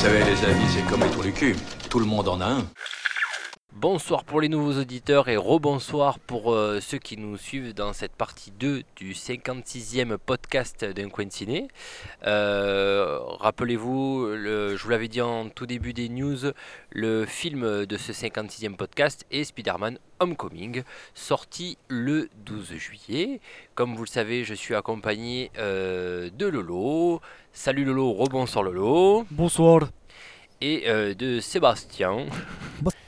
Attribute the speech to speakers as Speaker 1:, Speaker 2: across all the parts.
Speaker 1: Vous savez, les amis, c'est comme les trous du cul. Tout le monde en a un.
Speaker 2: Bonsoir pour les nouveaux auditeurs et rebonsoir pour euh, ceux qui nous suivent dans cette partie 2 du 56e podcast d'un coin ciné. Euh, Rappelez-vous, le- je vous l'avais dit en tout début des news, le film de ce 56e podcast est Spider-Man Homecoming, sorti le 12 juillet. Comme vous le savez, je suis accompagné euh, de Lolo. Salut Lolo, rebonsoir Lolo.
Speaker 3: Bonsoir.
Speaker 2: Et euh, de Sébastien.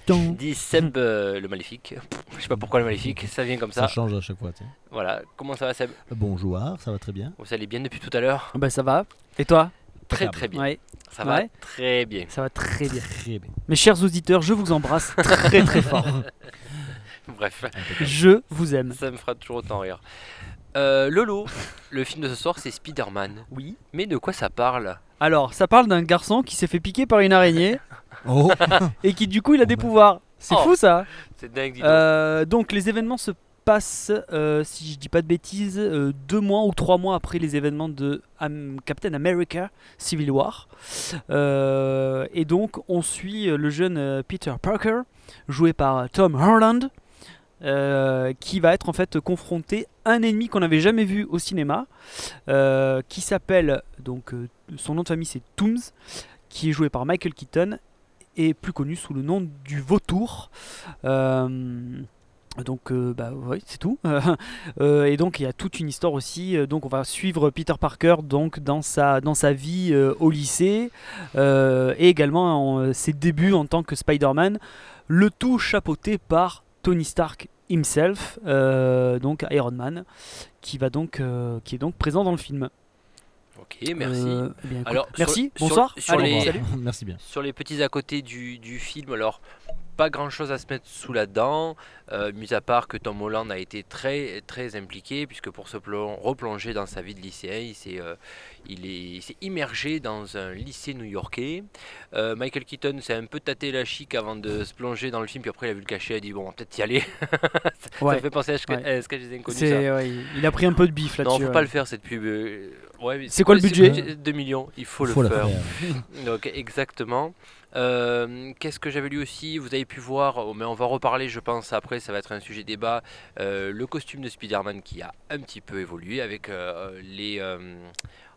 Speaker 2: Dit Seb euh, le maléfique. Je sais pas pourquoi le maléfique, ça vient comme ça.
Speaker 4: Ça change à chaque fois. tu sais.
Speaker 2: Voilà, comment ça va Seb?
Speaker 4: Bonjour, ça va très bien.
Speaker 2: Vous allez bien depuis tout à l'heure?
Speaker 3: Bah ça va. Et toi?
Speaker 2: Très très bien.
Speaker 3: Ouais,
Speaker 2: Ça va
Speaker 3: Ouais.
Speaker 2: très bien.
Speaker 3: ça va très bien.
Speaker 4: Très bien.
Speaker 3: Mes chers auditeurs, je vous embrasse très très fort.
Speaker 2: Bref,
Speaker 3: Je vous aime.
Speaker 2: ça me fera toujours autant rire. Euh, Lolo, le film de ce soir c'est Spider-Man.
Speaker 3: Oui.
Speaker 2: Mais de quoi ça parle?
Speaker 3: Alors, ça parle d'un garçon qui s'est fait piquer par une araignée
Speaker 4: Oh
Speaker 3: et qui du coup il a des pouvoirs. C'est
Speaker 2: Oh.
Speaker 3: fou ça.
Speaker 2: C'est dingue, dis donc.
Speaker 3: Euh, donc les événements se passent, euh, si je dis pas de bêtises, euh, deux mois ou trois mois après les événements de Am- Captain America Civil War. Euh, et donc on suit euh, le jeune euh, Peter Parker, joué par Tom Holland, euh, qui va être en fait confronté à un ennemi qu'on n'avait jamais vu au cinéma, euh, qui s'appelle donc euh, son nom de famille c'est Tooms, qui est joué par Michael Keaton et plus connu sous le nom du Vautour. Donc bah ouais, c'est tout. Et donc il y a toute une histoire aussi. Donc on va suivre Peter Parker donc dans sa dans sa vie au lycée et également en, ses débuts en tant que Spider-Man. Le tout chapeauté par Tony Stark himself, euh, donc Iron Man, qui va donc euh, qui est donc présent dans le film.
Speaker 2: Ok, merci.
Speaker 3: Euh, eh bien,
Speaker 2: Alors,
Speaker 3: merci.
Speaker 2: sur-
Speaker 3: bonsoir.
Speaker 2: sur
Speaker 3: Allez,
Speaker 2: les-
Speaker 3: salut.
Speaker 4: Merci bien.
Speaker 2: Sur les petits à côté du, du film, alors pas grand chose à se mettre sous la dent, euh, mis à part que Tom Holland a été très très impliqué, puisque pour se plon- replonger dans sa vie de lycéen, il s'est euh, il est- il s'est immergé dans un lycée new-yorkais. Euh, Michael Keaton s'est un peu tâté la chic avant de se plonger dans le film, puis après il a vu le cachet, il a dit bon, peut-être y aller. ça
Speaker 3: Ouais.
Speaker 2: fait penser à ce que,
Speaker 3: Ouais.
Speaker 2: à ce que j'ai inconnus. ça.
Speaker 3: C'est, ouais, il a pris un peu de bif
Speaker 2: Non,
Speaker 3: là-dessus.
Speaker 2: faut
Speaker 3: ouais.
Speaker 2: pas le faire cette pub.
Speaker 3: C'est quoi le budget
Speaker 2: 2 millions, il faut,
Speaker 4: Faut
Speaker 2: le faire.
Speaker 4: faire.
Speaker 2: Donc exactement. Euh, Qu'est-ce que j'avais lu aussi? Vous avez pu voir, oh, mais on va reparler, je pense après, ça va être un sujet débat. euh, le costume de Spider-Man qui a un petit peu évolué avec euh, les. euh,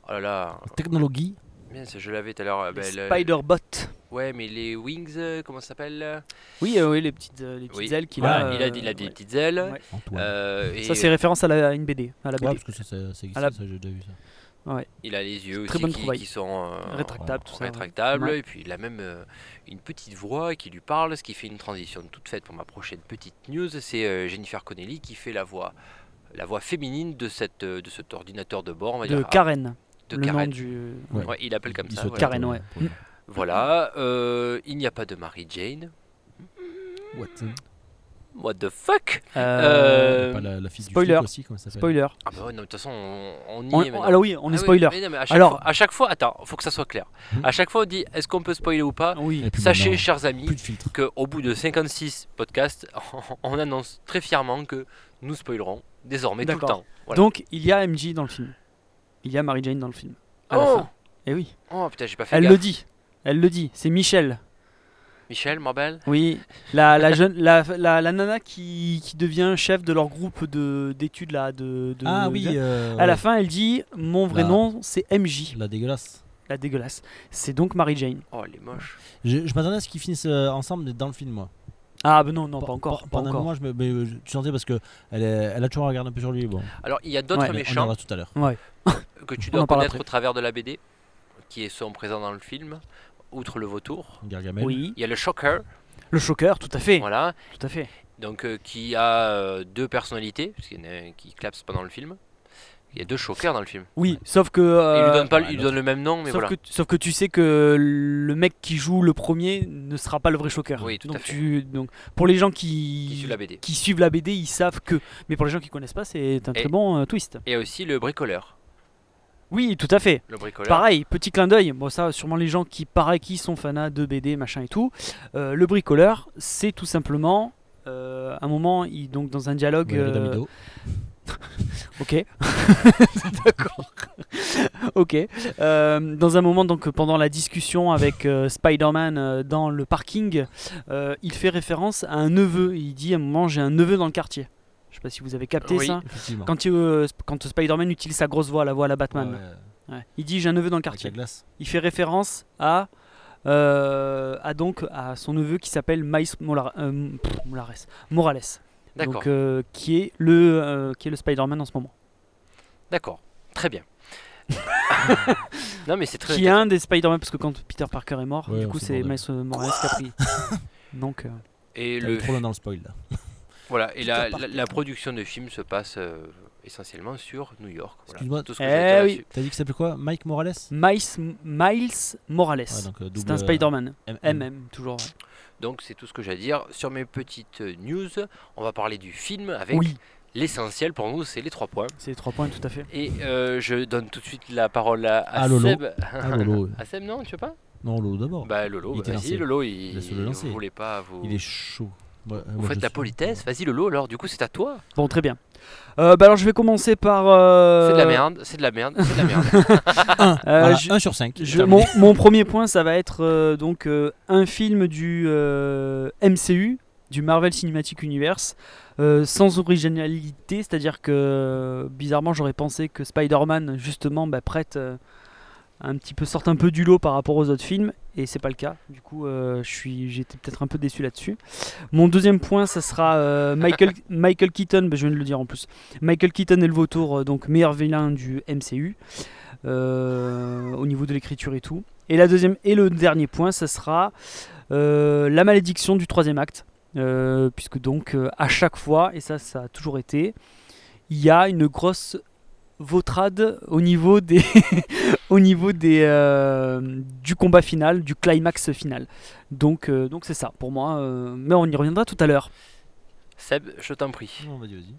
Speaker 2: oh là là,
Speaker 4: Technologie.
Speaker 2: bien, ça, je l'avais tout à l'heure. ben, le-
Speaker 3: Spider-Bot.
Speaker 2: Ouais, mais les wings, euh, comment ça s'appelle?
Speaker 3: Oui, euh, oui, les petites, euh, les petites
Speaker 2: Oui.
Speaker 3: ailes qu'il
Speaker 2: Voilà,
Speaker 3: a.
Speaker 2: il, a, il a des
Speaker 3: ouais.
Speaker 2: petites ailes.
Speaker 3: Ouais.
Speaker 4: Antoine.
Speaker 2: euh, et
Speaker 3: Ça, c'est référence à, la, à une BD. À la BD.
Speaker 4: Ouais, parce que ça, ça, ça existe,
Speaker 3: À la-
Speaker 4: ça, j'ai déjà vu ça.
Speaker 2: Il a les yeux aussi qui, sont euh,
Speaker 3: Rétractable, tout ça.
Speaker 2: rétractables.
Speaker 3: Ouais.
Speaker 2: Et puis il a même euh, une petite voix qui lui parle, ce qui fait une transition toute faite pour ma prochaine petite news. C'est euh, Jennifer Connelly qui fait la voix, la voix féminine de, cette, de cet ordinateur de bord, on va
Speaker 3: De
Speaker 2: dire. ah,
Speaker 3: Karen.
Speaker 2: de
Speaker 3: le
Speaker 2: Karen.
Speaker 3: nom du.
Speaker 4: Ouais.
Speaker 2: Ouais, il appelle comme
Speaker 4: Il
Speaker 2: ça.
Speaker 3: Karen, ouais.
Speaker 4: Ouais.
Speaker 2: Voilà, euh, il n'y a pas de Mary Jane.
Speaker 4: What
Speaker 2: What the fuck
Speaker 3: Euh,
Speaker 2: Euh,
Speaker 4: Pas la, la fille
Speaker 3: spoiler.
Speaker 4: du flic aussi, comment ça s'appelle
Speaker 3: Spoiler.
Speaker 2: Ah bah ouais, non, de toute façon, on, on y
Speaker 3: On-
Speaker 2: est maintenant.
Speaker 3: alors oui, on est
Speaker 2: Ah oui,
Speaker 3: spoiler.
Speaker 2: mais non, mais à chaque
Speaker 3: Alors-
Speaker 2: fois, à chaque fois, attends, faut que ça soit clair.
Speaker 4: Hmm.
Speaker 2: À chaque fois, on dit est-ce qu'on peut spoiler ou pas
Speaker 3: Oui.
Speaker 2: Sachez,
Speaker 4: maintenant,
Speaker 2: chers amis, qu'au bout de 56 podcasts, on annonce très fièrement que nous spoilerons désormais tout le temps. Voilà.
Speaker 3: Donc, il y a MJ dans le film. Il y a Mary Jane dans le film. À la
Speaker 2: oh,
Speaker 3: fin. Et oui.
Speaker 2: oh putain, j'ai pas fait
Speaker 3: Elle
Speaker 2: gaffe.
Speaker 3: le dit. Elle le dit. C'est Michel.
Speaker 2: Michel, ma belle
Speaker 3: Oui. La, la jeune, la, la, la nana qui, qui devient chef de leur groupe de d'études là. De, de-
Speaker 4: Ah oui.
Speaker 3: de-
Speaker 4: euh,
Speaker 3: À la fin, elle dit mon vrai
Speaker 4: La-
Speaker 3: nom c'est MJ.
Speaker 4: La dégueulasse.
Speaker 3: La dégueulasse. C'est donc Mary Jane.
Speaker 2: Oh, elle est moche.
Speaker 4: Je, je m'attendais à ce qu'ils finissent euh, ensemble mais dans le film, moi.
Speaker 3: Ah ben non, non, pas encore. Pas
Speaker 4: Pendant un
Speaker 3: encore.
Speaker 4: moment, je me, mais, euh, je- tu sentais parce que elle, est- elle a toujours un regard un peu sur lui. Bon,
Speaker 2: Alors, il y a d'autres
Speaker 3: Ouais,
Speaker 4: on en
Speaker 2: méchants
Speaker 4: parlera tout à l'heure.
Speaker 2: que tu
Speaker 3: on
Speaker 2: dois connaître
Speaker 3: après.
Speaker 2: au travers de la BD, qui sont présents dans le film, outre le vautour.
Speaker 4: Gargamel.
Speaker 3: Oui.
Speaker 2: Il y a le Shocker,
Speaker 3: Le choqueur, tout à fait.
Speaker 2: voilà,
Speaker 3: Tout à fait.
Speaker 2: donc euh, qui a euh, deux personnalités, parce qu'il y en a un qui clapse pendant le film, Il y a deux Shocker dans le film.
Speaker 3: Oui, sauf que.
Speaker 2: Il
Speaker 3: euh,
Speaker 2: lui donne pas,
Speaker 4: ouais,
Speaker 2: il lui donne le même nom, mais
Speaker 3: sauf,
Speaker 2: voilà.
Speaker 3: que, sauf que tu sais que le mec qui joue le premier ne sera pas le vrai Shocker.
Speaker 2: Oui, tout à
Speaker 3: donc
Speaker 2: fait.
Speaker 3: Tu, donc, pour les gens qui,
Speaker 2: Qui suit la BD.
Speaker 3: qui suivent la BD, ils savent que. Mais pour les gens qui connaissent pas, c'est un
Speaker 2: Et-
Speaker 3: très bon euh, twist.
Speaker 2: Et aussi le bricoleur.
Speaker 3: Oui, tout à fait.
Speaker 2: Le bricoleur.
Speaker 3: Pareil, petit clin d'œil. Bon, ça, sûrement les gens qui, pareil, qui sont fanats de BD, machin et tout. Euh, le bricoleur, c'est tout simplement. euh, un moment, il, donc dans un dialogue. Euh. Ok. D'accord. ok. Euh, dans un moment, donc pendant la discussion avec euh, Spider-Man euh, dans le parking, euh, il fait référence à un neveu. Il dit à un moment j'ai un neveu dans le quartier. Je sais pas si vous avez capté
Speaker 2: Oui.
Speaker 3: ça.
Speaker 4: Effectivement.
Speaker 3: Quand, il, euh, quand Spider-Man utilise sa grosse voix, la voix à la Batman.
Speaker 4: Ouais,
Speaker 3: Ouais. Il dit j'ai un neveu dans le quartier.
Speaker 4: glace.
Speaker 3: Il fait référence à, euh, à donc à son neveu qui s'appelle Miles Mola- euh, pff, Morales. Donc, euh, qui est le euh, qui est le Spider-Man en ce moment.
Speaker 2: D'accord. Très bien. non mais c'est très.
Speaker 3: qui est un des Spider-Man parce que quand Peter Parker est mort,
Speaker 4: Ouais,
Speaker 3: du coup c'est. Miles Morales qui a pris. Donc euh,
Speaker 2: Et le
Speaker 4: trop loin dans le spoil là.
Speaker 2: Voilà et la, la, la production de film se passe euh, essentiellement sur New York. Voilà.
Speaker 4: Excuse-moi,
Speaker 2: Tout ce que
Speaker 3: Eh
Speaker 2: à
Speaker 3: oui.
Speaker 4: T'as dit que ça s'appelait quoi? Mike Morales?
Speaker 3: Miles Miles Morales.
Speaker 4: Ouais, euh,
Speaker 3: c'est un
Speaker 4: euh,
Speaker 3: Spider-Man.
Speaker 4: MM.
Speaker 3: MM toujours. ouais.
Speaker 2: Donc c'est tout ce que j'ai à dire sur mes petites news. On va parler du film avec
Speaker 3: Oui,
Speaker 2: l'essentiel pour nous, c'est les trois points.
Speaker 3: c'est les trois points tout à fait.
Speaker 2: Et euh, je donne tout de suite la parole à, à
Speaker 4: Ah, Lolo.
Speaker 2: Seb.
Speaker 4: Ah, Lolo.
Speaker 2: à Seb non, tu veux pas?
Speaker 4: Non, Lolo d'abord.
Speaker 2: Bah Lolo, bah, vas-y. Lolo, il, vous voulez pas vous.
Speaker 4: Il est chaud. Ouais,
Speaker 2: Vous faites la politesse, vas-y Lolo alors, du coup c'est à toi.
Speaker 3: Bon très bien. Euh, bah alors je vais commencer par. euh,
Speaker 2: C'est de la merde, c'est de la merde, c'est de la merde.
Speaker 4: Un,
Speaker 3: Euh,
Speaker 4: voilà,
Speaker 3: je-
Speaker 4: un sur 5.
Speaker 3: Je- mon, mon premier point, ça va être euh, donc euh, un film du euh, MCU, du Marvel Cinematic Universe, euh, sans originalité, c'est-à-dire que bizarrement j'aurais pensé que Spider-Man justement bah, prête euh, un petit peu sorte un peu du lot par rapport aux autres films et c'est pas le cas. Du coup, euh, je suis j'étais peut-être un peu déçu là-dessus. Mon deuxième point, ça sera euh, Michael Michael Keaton, bah, je viens de le dire en plus. Michael Keaton est le vautour, euh, donc meilleur vilain du MCU euh, au niveau de l'écriture et tout. Et la deuxième et le dernier point, ça sera la malédiction du troisième acte, puisque donc à chaque fois, et ça ça a toujours été, il y a une grosse vautrade au niveau des au niveau des euh, du combat final, du climax final. Donc euh, donc c'est ça pour moi. euh, mais on y reviendra tout à l'heure.
Speaker 2: Seb, je t'en prie.
Speaker 4: Non, vas-y, vas-y.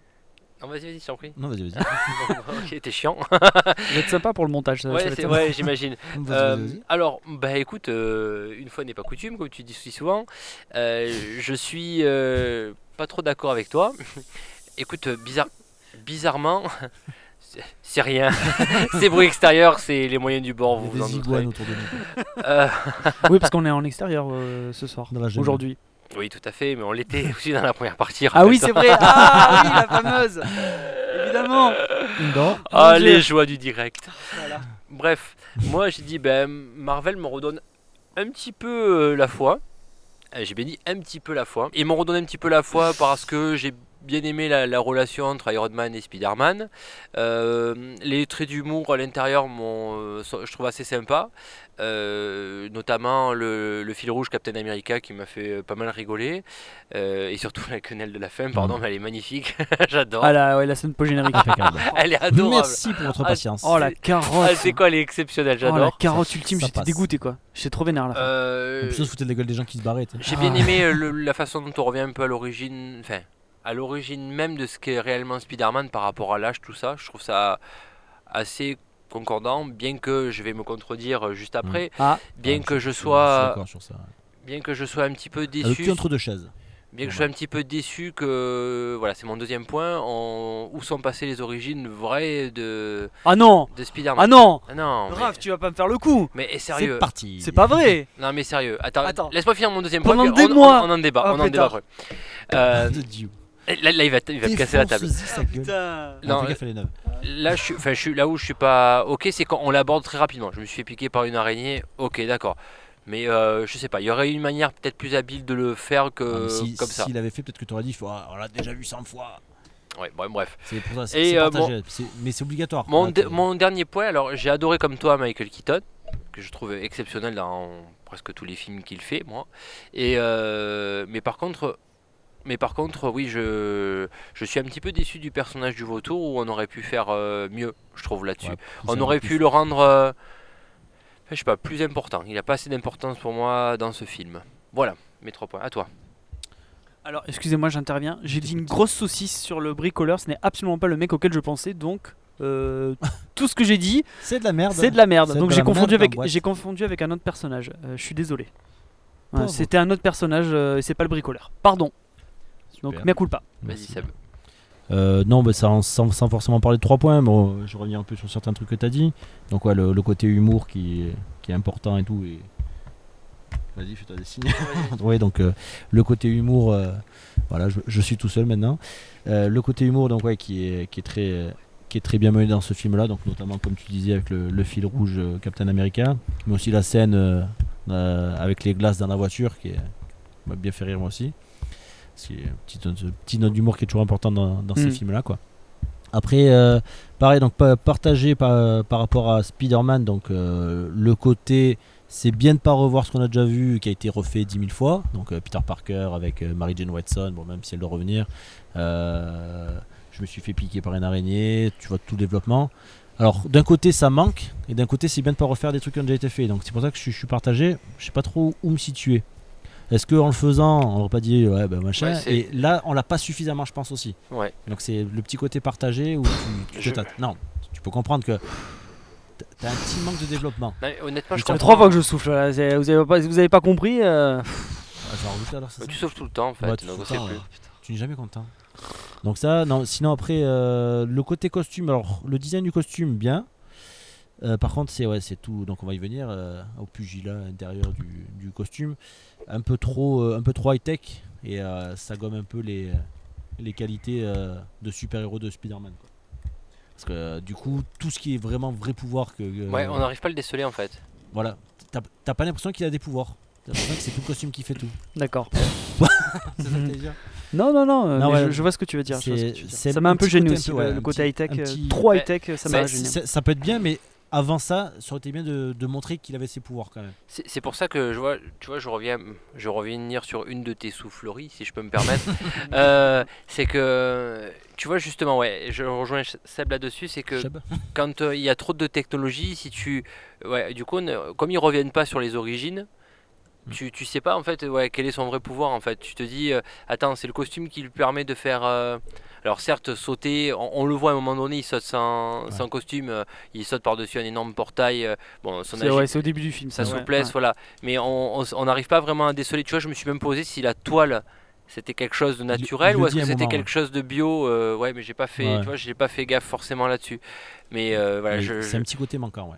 Speaker 2: Non, vas-y, vas-y, je t'en prie.
Speaker 4: Non, vas-y, vas-y.
Speaker 2: Ok, t'es chiant.
Speaker 3: Vous êtes sympa pour le montage. ça- ça va
Speaker 2: ouais,
Speaker 3: être sympa.
Speaker 2: ouais, j'imagine. Euh, alors, bah écoute, euh, une fois n'est pas coutume, comme tu dis si souvent, euh, je suis euh, pas trop d'accord avec toi. écoute, bizarre, bizarrement, c'est- rien. c'est bruit extérieur, c'est les moyens du bord, vous
Speaker 4: Il y
Speaker 2: vous
Speaker 4: a
Speaker 2: en
Speaker 4: des iguanes autour de nous.
Speaker 2: Euh,
Speaker 3: oui, parce qu'on est en extérieur euh, ce soir, aujourd'hui.
Speaker 2: oui, tout à fait, mais on l'était aussi dans la première partie.
Speaker 3: Ah oui, c'est vrai. Ah oui, la fameuse. Évidemment.
Speaker 4: Indoor.
Speaker 2: Ah, les joies du direct.
Speaker 3: Voilà.
Speaker 2: Bref, moi j'ai dit, ben, Marvel me redonne un petit peu euh, la foi. J'ai bien dit un petit peu la foi. Ils m'ont redonné un petit peu la foi parce que j'ai bien aimé la, la relation entre Iron Man et Spider-Man. Euh, les traits d'humour à l'intérieur, euh, je trouve assez sympa. Euh, notamment le, le fil rouge Captain America qui m'a fait pas mal rigoler. Euh, et surtout la quenelle de la fin, pardon, mais elle est magnifique. J'adore.
Speaker 3: Ah la, ouais, la scène post-générique.
Speaker 2: Elle est adorable.
Speaker 4: Merci pour votre
Speaker 2: Ah,
Speaker 4: patience.
Speaker 3: Oh la
Speaker 2: Ah,
Speaker 3: carotte.
Speaker 2: c'est quoi, elle est exceptionnelle,
Speaker 3: Oh, la
Speaker 2: j'adore.
Speaker 3: carotte ultime, j'étais dégoûté quoi. J'étais trop vénère à la fin.
Speaker 2: Euh,
Speaker 4: En plus, on se foutait de la gueule des gens qui se barraient.
Speaker 2: J'ai bien
Speaker 3: Ah.
Speaker 2: aimé le- la façon dont on revient un peu à l'origine, enfin, à l'origine même de ce qu'est réellement Spider-Man par rapport à l'âge, tout ça. Je trouve ça assez concordant, bien que je vais me contredire juste après,
Speaker 3: Ah,
Speaker 2: bien
Speaker 4: Ouais,
Speaker 2: que je sois,
Speaker 4: sur ça.
Speaker 2: bien que je sois un petit peu
Speaker 4: Ah, Le
Speaker 2: déçu,
Speaker 4: entre deux chaises.
Speaker 2: bien que je sois un petit peu déçu que, voilà, c'est mon deuxième point, on- où sont passées les origines vraies de,
Speaker 3: ah non.
Speaker 2: de Spider-Man.
Speaker 3: Ah non.
Speaker 2: Ah non, mais,
Speaker 3: Raph, tu vas pas me faire le coup.
Speaker 2: mais eh,
Speaker 4: C'est
Speaker 2: sérieux.
Speaker 4: parti.
Speaker 3: C'est pas vrai.
Speaker 2: Non mais sérieux, attends,
Speaker 3: Attends.
Speaker 2: laisse-moi finir mon deuxième
Speaker 3: Pendant
Speaker 2: point.
Speaker 3: des
Speaker 2: on,
Speaker 3: mois.
Speaker 2: on, on en débat,
Speaker 3: Ah,
Speaker 2: on en débat après. Euh. Là, là, il va, il va me casser la table.
Speaker 3: Putain.
Speaker 2: Non,
Speaker 4: neuve.
Speaker 2: Là, je suis, enfin, je suis là où je suis pas ok, c'est quand on l'aborde très rapidement. Je me suis fait piquer par une araignée. Ok, d'accord. Mais euh, je sais pas, il y aurait une manière peut-être plus habile de le faire que
Speaker 4: Ah, si-
Speaker 2: Euh, comme ça.
Speaker 4: S'il l'avait fait, peut-être que tu aurais dit faut- ah, on l'a déjà vu 100 fois.
Speaker 2: Ouais, bon, bref.
Speaker 4: C'est pour ça,
Speaker 2: Et,
Speaker 4: c'est c'est
Speaker 2: euh,
Speaker 4: partagé. C'est- Mais c'est obligatoire.
Speaker 2: De- mon dernier point, alors j'ai adoré comme toi Michael Keaton, que je trouve exceptionnel dans presque tous les films qu'il fait, moi. Et euh, mais par contre, Mais par contre, oui, je, je suis un petit peu déçu du personnage du vautour où on aurait pu faire euh, mieux, je trouve, là-dessus.
Speaker 4: Ouais,
Speaker 2: on aurait pu le rendre, euh, je sais pas, plus important. Il n'a pas assez d'importance pour moi dans ce film. Voilà, mes trois points. À toi.
Speaker 3: Alors, excusez-moi, j'interviens. J'ai dit une grosse saucisse sur le bricoleur. Ce n'est absolument pas le mec auquel je pensais. Donc, euh, tout ce que j'ai dit,
Speaker 4: C'est de la merde.
Speaker 3: c'est de la merde. Donc, j'ai confondu avec, j'ai confondu avec un autre personnage. Euh, je suis désolé. Ouais. C'était un autre personnage. euh, et c'est pas le bricoleur. Pardon. Donc,
Speaker 4: Super.
Speaker 3: mea culpa.
Speaker 2: Vas-y,
Speaker 4: Merci.
Speaker 2: Seb.
Speaker 4: Euh, non, bah, ça, sans, sans forcément parler de trois points, bon, je reviens un peu sur certains trucs que tu as dit. Donc, ouais, le, le côté humour qui, est- qui est important et tout. Et... Vas-y, fais-toi des signes. ouais, donc euh, le côté humour, euh, voilà, je, je suis tout seul maintenant. Euh, le côté humour, donc, ouais, qui est, qui est très. qui est très bien mené dans ce film-là, donc notamment comme tu disais avec le, le fil rouge euh, Captain America, mais aussi la scène euh, euh, avec les glaces dans la voiture qui m'a bien fait rire moi aussi. C'est une petite, note- petite note d'humour qui est toujours importante dans, dans ces
Speaker 3: Mm.
Speaker 4: films-là, quoi. Après, euh, pareil, donc pa- partagé par, par rapport à Spider-Man, donc euh, le côté, c'est bien de pas revoir ce qu'on a déjà vu, qui a été refait 10 000 fois. Donc euh, Peter Parker avec euh, Mary Jane Watson, bon même si elle doit revenir. Euh, je me suis fait piquer par une araignée, tu vois tout le développement. Alors d'un côté ça manque, et d'un côté c'est bien de pas refaire des trucs qui ont déjà été faits. Donc c'est pour ça que je, suis- je suis partagé. Je sais pas trop où me situer. Est-ce qu'en le faisant, on n'aurait pas dit ouais ben machin
Speaker 2: Ouais,
Speaker 4: Et là on l'a pas suffisamment, je pense aussi.
Speaker 2: Ouais.
Speaker 4: Donc c'est le petit côté partagé où tu, tu
Speaker 2: Je-
Speaker 4: te tâtes. Non, tu peux comprendre que t'as un petit manque de développement.
Speaker 2: Mais honnêtement, je comprends.
Speaker 3: trois fois que je souffle. Là. Vous avez pas, vous avez pas compris euh,
Speaker 4: Ah, alors,
Speaker 2: Bah,
Speaker 4: ça
Speaker 2: tu sauves tout le temps en fait.
Speaker 4: Temps,
Speaker 2: plus.
Speaker 4: ouais. Tu n'es jamais content. Donc ça, non. Sinon après, euh, le côté costume, alors le design du costume, bien. Euh, par contre, c'est ouais, c'est tout. Donc on va y venir euh, au pugilat intérieur du, du costume, un peu trop, euh, un peu trop high tech et euh, ça gomme un peu les les qualités euh, de super héros de Spider-Man. quoi. Parce que euh, du coup, tout ce qui est vraiment vrai pouvoir que
Speaker 2: Ouais, on n'arrive pas à le déceler en fait.
Speaker 4: voilà, t'as t'as pas l'impression qu'il a des pouvoirs. T'as l'impression que c'est tout le costume qui fait tout.
Speaker 3: D'accord. Non, non, non.
Speaker 4: Non,
Speaker 3: mais
Speaker 4: ouais.
Speaker 3: je, je vois ce que tu veux dire. je vois ce que
Speaker 4: C'est-
Speaker 3: tu veux dire.
Speaker 4: c'est
Speaker 3: Ça m'a un peu gêné aussi, le-
Speaker 4: ouais,
Speaker 3: le
Speaker 4: un
Speaker 3: côté high-tech.
Speaker 4: petit-
Speaker 3: Trop high-tech, ça m'a gêné.
Speaker 4: ça peut être bien, mais avant ça, ça aurait été bien de, de montrer qu'il avait ses pouvoirs quand même.
Speaker 2: C'est pour ça que je vois, tu vois, je reviens, je reviens sur une de tes souffleries, si je peux me permettre. Euh, c'est que, tu vois, justement, ouais, je rejoins Seb là-dessus, c'est que quand euh, il y a trop de technologie, si tu, ouais, du coup, ne- comme ils reviennent pas sur les origines,
Speaker 4: Mm.
Speaker 2: tu, tu sais pas en fait, ouais, quel est son vrai pouvoir en fait. Tu te dis, euh, attends, c'est le costume qui lui permet de faire. euh, alors certes, sauter, on, on le voit à un moment donné, il saute sans,
Speaker 4: Ouais.
Speaker 2: sans costume, euh, il saute par-dessus un énorme portail. euh, bon, son
Speaker 3: C'est
Speaker 2: agi-
Speaker 3: ouais, c'est au début du film.
Speaker 2: sa
Speaker 3: ça, ouais,
Speaker 2: souplesse, voilà. Mais on n'arrive pas vraiment à déceler. Tu vois, je me suis même posé si la toile c'était quelque chose de naturel ou est-ce que c'était quelque chose de bio. euh, ouais, mais j'ai pas fait, tu vois, j'ai pas fait gaffe forcément là-dessus. Mais euh, voilà, je-
Speaker 4: C'est un petit côté manquant, ouais.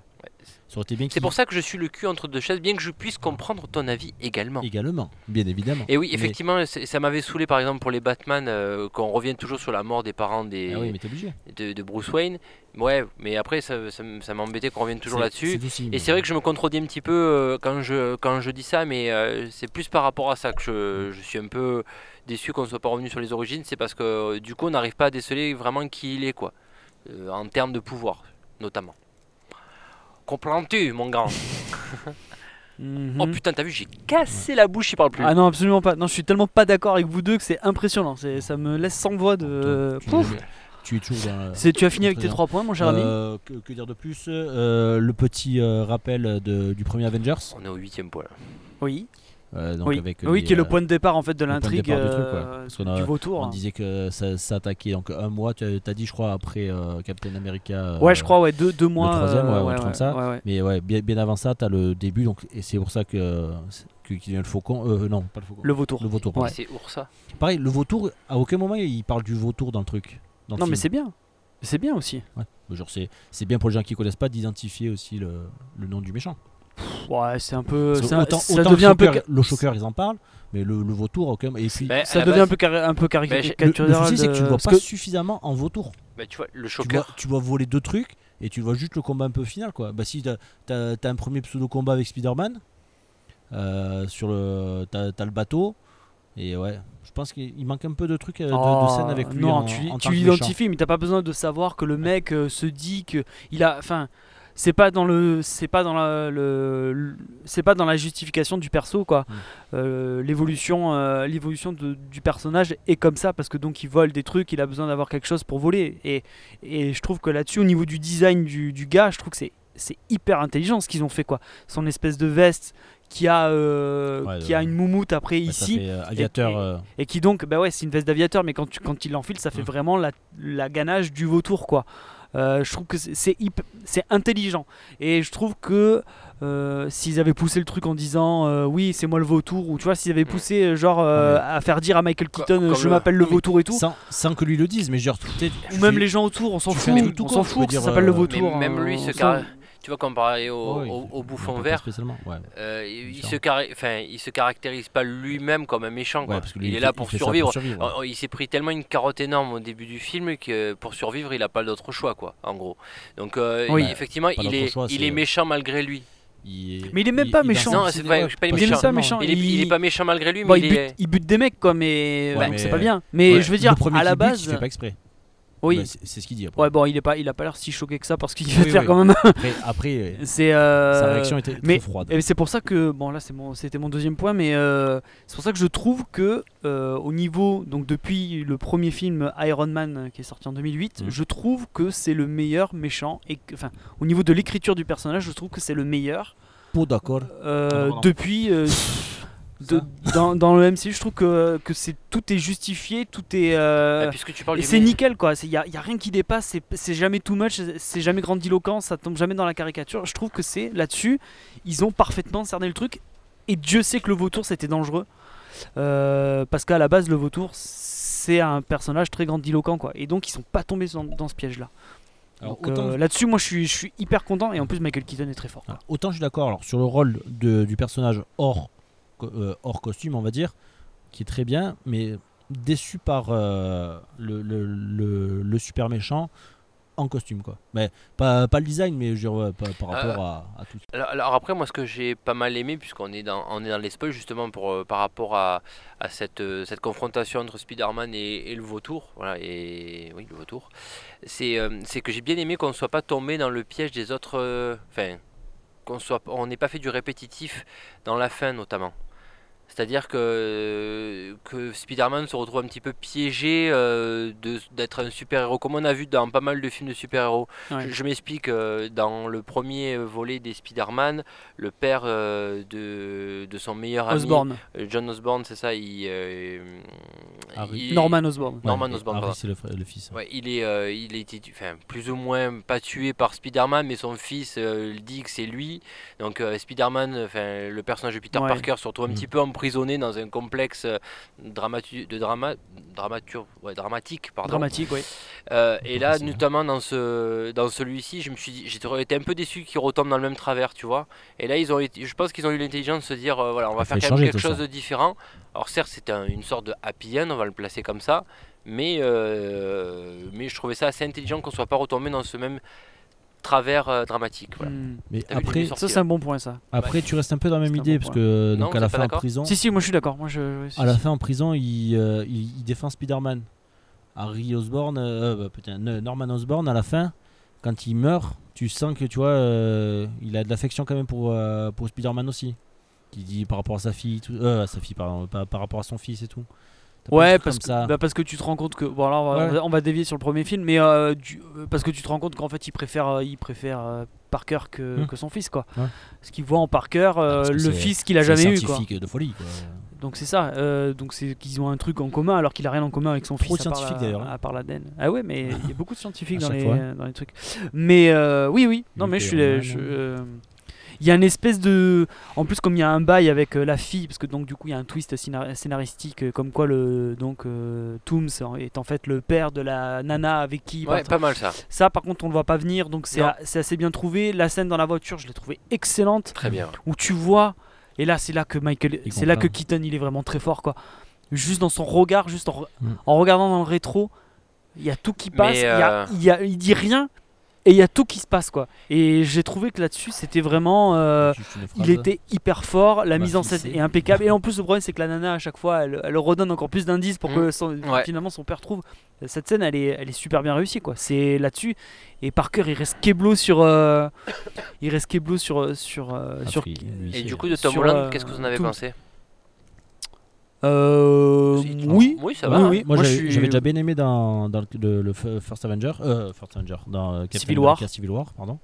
Speaker 2: C'est pour ça que je suis le cul entre deux chaises, bien que je puisse comprendre ton avis également.
Speaker 4: Également, bien évidemment.
Speaker 2: Et oui, effectivement, ça m'avait saoulé par exemple pour les Batman, euh, qu'on revienne toujours sur la mort des parents des,
Speaker 4: Ah oui, mais t'es obligé.
Speaker 2: de, de Bruce Wayne. Ouais, mais après, ça, ça, ça m'embêtait qu'on revienne toujours là-dessus. Et c'est vrai que je me contredis un petit peu euh, quand, je, quand je dis ça, mais euh, c'est plus par rapport à ça que je, je suis un peu déçu qu'on ne soit pas revenu sur les origines. C'est parce que du coup, on n'arrive pas à déceler vraiment qui il est, quoi. En termes de pouvoir, notamment. Comprends-tu, mon grand
Speaker 3: Mhm.
Speaker 2: Oh putain, t'as vu, j'ai cassé la bouche, il parle plus.
Speaker 3: Ah non, absolument pas. Non, je suis tellement pas d'accord avec vous deux que c'est impressionnant. C'est- Ça me laisse sans voix de.
Speaker 4: tu,
Speaker 3: Pouf.
Speaker 4: tu es toujours dans.
Speaker 3: C'est- Tu as fini avec tes trois points, mon cher ami
Speaker 4: Euh, que, que dire de plus? Euh, Le petit euh, rappel de- du premier Avengers.
Speaker 2: On est au huitième point là.
Speaker 3: Oui.
Speaker 4: Euh, donc
Speaker 3: oui,
Speaker 4: avec
Speaker 3: oui
Speaker 4: les,
Speaker 3: qui est le
Speaker 4: euh,
Speaker 3: point de départ en fait de
Speaker 4: le
Speaker 3: l'intrigue
Speaker 4: du
Speaker 3: euh, du vautour.
Speaker 4: On disait que ça s'attaquait donc un mois, tu as dit je crois après euh, Captain America. euh,
Speaker 3: Ouais, je crois, ouais, deux, deux mois.
Speaker 4: troisième, ouais, ouais, comme ça.
Speaker 3: ouais, ouais.
Speaker 4: Mais ouais, bien, bien avant ça, tu as le début, donc, et c'est pour ça que y a le faucon. Euh, non, pas le faucon.
Speaker 3: Le vautour.
Speaker 4: Le vautour.
Speaker 2: C'est Oursa.
Speaker 4: Pareil, le vautour, à aucun moment il parle du vautour dans le truc. dans le
Speaker 3: Non, mais c'est bien. C'est bien aussi.
Speaker 4: Ouais. Genre c'est c'est bien pour les gens qui connaissent pas d'identifier aussi le, le nom du méchant.
Speaker 3: Ouais, c'est un peu. Un-
Speaker 4: autant,
Speaker 3: ça
Speaker 4: autant
Speaker 3: devient
Speaker 4: le
Speaker 3: un peu.
Speaker 4: choker, le choker, ils en parlent, mais le, le vautour aucun. Et puis
Speaker 2: Bah,
Speaker 3: Ça devient
Speaker 2: base-
Speaker 3: un peu, un peu
Speaker 2: Bah,
Speaker 4: le,
Speaker 3: caricatural.
Speaker 4: le souci c'est que tu le
Speaker 3: de-
Speaker 4: vois
Speaker 3: parce
Speaker 4: pas
Speaker 3: que-
Speaker 4: suffisamment en vautour.
Speaker 2: Bah, tu vois, le
Speaker 4: Tu vois,
Speaker 2: choker.
Speaker 4: tu vois voler deux trucs et tu vois juste le combat un peu final quoi. Bah si t'as as, un premier pseudo combat avec Spider-Man, euh, sur le t'as as le bateau et ouais, je pense qu'il manque un peu de trucs euh, de, de
Speaker 3: Oh,
Speaker 4: scène avec lui.
Speaker 3: Non,
Speaker 4: en,
Speaker 3: tu,
Speaker 4: en
Speaker 3: tu l'identifies, mais t'as pas besoin de savoir que le mec euh, se dit que il a. Enfin, c'est pas dans le c'est pas dans la le, c'est pas dans la justification du perso quoi
Speaker 4: Mm.
Speaker 3: Euh, l'évolution euh, l'évolution du personnage est comme ça parce que donc il vole des trucs il a besoin d'avoir quelque chose pour voler et, et je trouve que là-dessus au niveau du design du, du gars je trouve que c'est c'est hyper intelligent ce qu'ils ont fait quoi son espèce de veste qui a euh,
Speaker 4: Ouais,
Speaker 3: qui a une moumoute après
Speaker 4: Bah,
Speaker 3: ici
Speaker 4: fait, euh, aviateur.
Speaker 3: et-
Speaker 4: euh,
Speaker 3: et qui donc bah ouais c'est une veste d'aviateur mais quand tu, quand il l'enfile ça fait
Speaker 4: Mm.
Speaker 3: vraiment la, la ganache du vautour quoi Euh, je trouve que c'est c'est intelligent et je trouve que euh, s'ils avaient poussé le truc en disant euh, oui c'est moi le vautour ou tu vois s'ils avaient
Speaker 2: Mm.
Speaker 3: poussé genre euh,
Speaker 4: Ouais.
Speaker 3: à faire dire à Michael Keaton
Speaker 2: comme
Speaker 3: je
Speaker 2: le-
Speaker 3: m'appelle le vautour et tout
Speaker 4: sans, sans que lui le dise, mais genre, peut-être.
Speaker 3: ou
Speaker 4: tu
Speaker 3: même
Speaker 4: fais-
Speaker 3: les gens autour on s'en fout
Speaker 4: tout
Speaker 3: on s'en fout ça s'appelle le vautour
Speaker 2: Mais même lui, car- Tu vois, comparé au,
Speaker 4: Ouais,
Speaker 2: au- au
Speaker 4: il-
Speaker 2: bouffon
Speaker 4: pas
Speaker 2: vert,
Speaker 4: spécialement, ouais.
Speaker 2: euh, il, se carré- enfin, il se caractérise pas lui-même comme un méchant. quoi.
Speaker 4: Ouais, parce que lui,
Speaker 2: il est là pour survivre.
Speaker 4: survivre, ouais.
Speaker 2: Oh, Il s'est pris tellement une carotte énorme au début du film que pour survivre, il a pas d'autre choix, quoi, en gros. Donc, euh,
Speaker 3: Oui.
Speaker 2: il- effectivement, il est,
Speaker 4: choix,
Speaker 2: il
Speaker 4: c'est-
Speaker 2: est méchant malgré lui.
Speaker 4: Il-
Speaker 3: Mais il est même pas méchant.
Speaker 2: Non, c'est pas- pas
Speaker 3: il
Speaker 2: méchant.
Speaker 3: pas méchant
Speaker 2: Il est, il est pas méchant malgré lui,
Speaker 3: Bon,
Speaker 2: mais
Speaker 3: il, bute, il bute des mecs quoi mais,
Speaker 4: Ouais,
Speaker 3: donc
Speaker 4: mais-
Speaker 3: c'est pas bien mais
Speaker 2: Ouais.
Speaker 3: je veux dire
Speaker 4: le premier
Speaker 3: à la
Speaker 4: bute,
Speaker 3: base
Speaker 4: il fait pas exprès.
Speaker 3: Oui
Speaker 4: Bah, c'est ce qu'il dit après.
Speaker 3: ouais bon il est pas il a pas l'air si choqué que ça parce qu'il va
Speaker 4: Oui,
Speaker 3: faire
Speaker 4: oui.
Speaker 3: quand même
Speaker 4: Après, après,
Speaker 3: c'est euh,
Speaker 4: sa réaction était
Speaker 3: mais-
Speaker 4: très froide.
Speaker 3: Et c'est pour ça que bon là c'est mon c'était mon deuxième point mais euh, c'est pour ça que je trouve que euh, au niveau donc depuis le premier film Iron Man euh, qui est sorti en 2008
Speaker 4: Mhm.
Speaker 3: je trouve que c'est le meilleur méchant et que- enfin au niveau de l'écriture du personnage je trouve que c'est le meilleur
Speaker 4: Pas d'accord.
Speaker 3: euh, depuis euh, de- dans, dans le MCU je trouve que, que c'est tout est justifié tout est euh,
Speaker 2: Ah, puisque tu parles
Speaker 3: et c'est nickel quoi, il n'y a, y a rien qui dépasse, c'est- jamais too much, c'est- jamais grandiloquent, ça tombe jamais dans la caricature. Je trouve que c'est là-dessus, ils ont parfaitement cerné le truc. Et Dieu sait que le vautour c'était dangereux. Euh, parce qu'à la base, le vautour c'est un personnage très grandiloquent quoi. Et donc ils sont pas tombés dans, dans ce piège là.
Speaker 4: Alors,
Speaker 3: Donc,
Speaker 4: autant,
Speaker 3: euh, là-dessus, moi je suis, je suis hyper content. Et en plus, Michael Keaton est très fort. quoi.
Speaker 4: Ah, autant je suis d'accord alors, sur le rôle de- du personnage hors, euh, hors costume, on va dire, qui est très bien, mais déçu par euh, le, le, le- le super méchant en costume. quoi. Mais pas, pas le design, mais je veux dire, ouais, par, par
Speaker 2: Euh,
Speaker 4: rapport à, à tout.
Speaker 2: Alors, alors après, moi, ce que j'ai pas mal aimé, puisqu'on est dans, on est dans les spoils, justement, pour, euh, par rapport à, à cette, euh, cette confrontation entre Spider-Man et, et le vautour, voilà, et oui, le vautour, c'est c'est que j'ai bien aimé qu'on ne soit pas tombé dans le piège des autres. Enfin, qu'on soit, on n'ait pas fait du répétitif dans la fin, notamment. C'est-à-dire que, que Spider-Man se retrouve un petit peu piégé euh, de- d'être un super-héros, comme on a vu dans pas mal de films de super-héros.
Speaker 3: Ouais.
Speaker 2: Je, je m'explique, euh, dans le premier volet des Spider-Man, le père euh, de, de son meilleur ami, euh, John Osborn, c'est ça, il, euh, il-
Speaker 3: Norman Osborn.
Speaker 2: Norman
Speaker 4: et
Speaker 2: Osborn,
Speaker 4: Harry,
Speaker 2: pardon.
Speaker 4: c'est le, frère- le fils.
Speaker 2: Ouais, il est, euh, il tu- enfin, plus ou moins pas tué par Spider-Man, mais son fils euh, il dit que c'est lui. Donc euh, Spider-Man, enfin, le personnage de Peter
Speaker 3: Ouais.
Speaker 2: Parker se retrouve un
Speaker 4: Mm.
Speaker 2: petit peu emprisonné dans un complexe euh, dramatu- de drama, ouais, dramatique, pardon.
Speaker 3: Dramatique, oui.
Speaker 2: Euh, et là,
Speaker 4: hein.
Speaker 2: notamment dans ce, dans celui-ci, je me suis, j'étais un peu déçu qu'ils retombent dans le même travers, tu vois. Et là, ils ont, été- je pense qu'ils ont eu l'intelligence de se dire, euh, voilà, on va faire quand même quelque chose
Speaker 4: ça.
Speaker 2: de différent. Alors certes, c'était un- une sorte de happy end, on va le placer comme ça, mais, euh, mais je trouvais ça assez intelligent qu'on soit pas retombé dans ce même travers euh, dramatique. Voilà.
Speaker 3: Hmm.
Speaker 4: Mais après,
Speaker 3: Ça, c'est un bon point, ça.
Speaker 4: après, tu restes un peu dans la même idée,
Speaker 3: bon
Speaker 4: parce que
Speaker 2: Non,
Speaker 4: donc à la fin en prison,
Speaker 3: Si, si, moi je suis d'accord. Moi, je, ouais, si,
Speaker 4: à la
Speaker 3: si.
Speaker 4: fin en prison, il, euh, il, il défend Spider-Man. Harry Osborn, euh, bah, putain, ne- Norman Osborn, à la fin, quand il meurt, tu sens que tu vois, euh, il a de l'affection quand même pour, euh, pour Spider-Man aussi. Qui dit par rapport à sa fille, tout, euh, à sa fille, pardon, par, par rapport à son fils et tout.
Speaker 3: Ouais, parce
Speaker 4: comme
Speaker 3: que,
Speaker 4: ça.
Speaker 3: bah, parce que tu te rends compte que. Bon, alors, on va-
Speaker 4: Ouais.
Speaker 3: on va- on va dévier sur le premier film, mais euh, du- euh, parce que tu te rends compte qu'en fait, il préfère, euh, il préfère euh, Parker que,
Speaker 4: Hmm.
Speaker 3: que son fils, quoi.
Speaker 4: Ouais.
Speaker 3: Parce qu'il voit en Parker euh,
Speaker 4: que
Speaker 3: le fils qu'il a jamais eu, quoi.
Speaker 4: de folie. Quoi.
Speaker 3: Donc c'est ça. donc c'est qu'ils ont un truc en commun alors qu'il a rien en commun avec son
Speaker 4: Trop
Speaker 3: fils.
Speaker 4: scientifique, d'ailleurs, hein.
Speaker 3: À part l'ADN. Ah ouais, mais il y a beaucoup de scientifiques dans les,
Speaker 4: fois.
Speaker 3: dans les trucs. Mais oui, oui. Non, mais je suis. Il y a une espèce de. En plus, comme il y a un bail avec euh, la fille, parce que donc du coup il y a un twist scénar- scénaristique, euh, comme quoi le donc euh, Tooms est en fait le père de la nana avec qui.
Speaker 2: Ouais, pas mal ça.
Speaker 3: Ça, par contre, on le voit pas venir, donc c'est assez bien trouvé. La scène dans la voiture, je l'ai trouvée excellente
Speaker 2: Très bien.
Speaker 3: où tu vois et là c'est là que Michael c'est là que. Keaton il est vraiment très fort quoi juste dans son regard juste en, re-
Speaker 4: Mm.
Speaker 3: en regardant dans le rétro il y a tout qui passe il y a-
Speaker 2: euh,
Speaker 3: il y a- il dit rien et il y a tout qui se passe quoi. Et j'ai trouvé que là-dessus c'était vraiment, euh, il était hyper fort, la
Speaker 4: Bah,
Speaker 3: mise en scène est impeccable. Et en plus le problème c'est que la nana à chaque fois elle, elle redonne encore plus d'indices pour que son-
Speaker 2: Ouais.
Speaker 3: finalement son père trouve. Cette scène elle est, elle est super bien réussie quoi. C'est là-dessus. Et Parker il reste keblo sur, euh, il reste keblo sur euh, sur
Speaker 4: Ah,
Speaker 3: sur.
Speaker 4: puis, lui,
Speaker 2: Et du coup, de Tom Holland,
Speaker 3: euh,
Speaker 2: qu'est-ce que vous en avez
Speaker 3: tout.
Speaker 2: pensé?
Speaker 3: Euh, oui.
Speaker 2: Oui, ça
Speaker 3: Oui,
Speaker 2: va. hein.
Speaker 3: oui.
Speaker 4: Moi, j'avais
Speaker 3: suis-
Speaker 4: déjà bien aimé dans, dans le, le- le F- First Avenger, euh, First Avenger, dans Captain
Speaker 3: Civil War.
Speaker 4: America Civil War, pardon,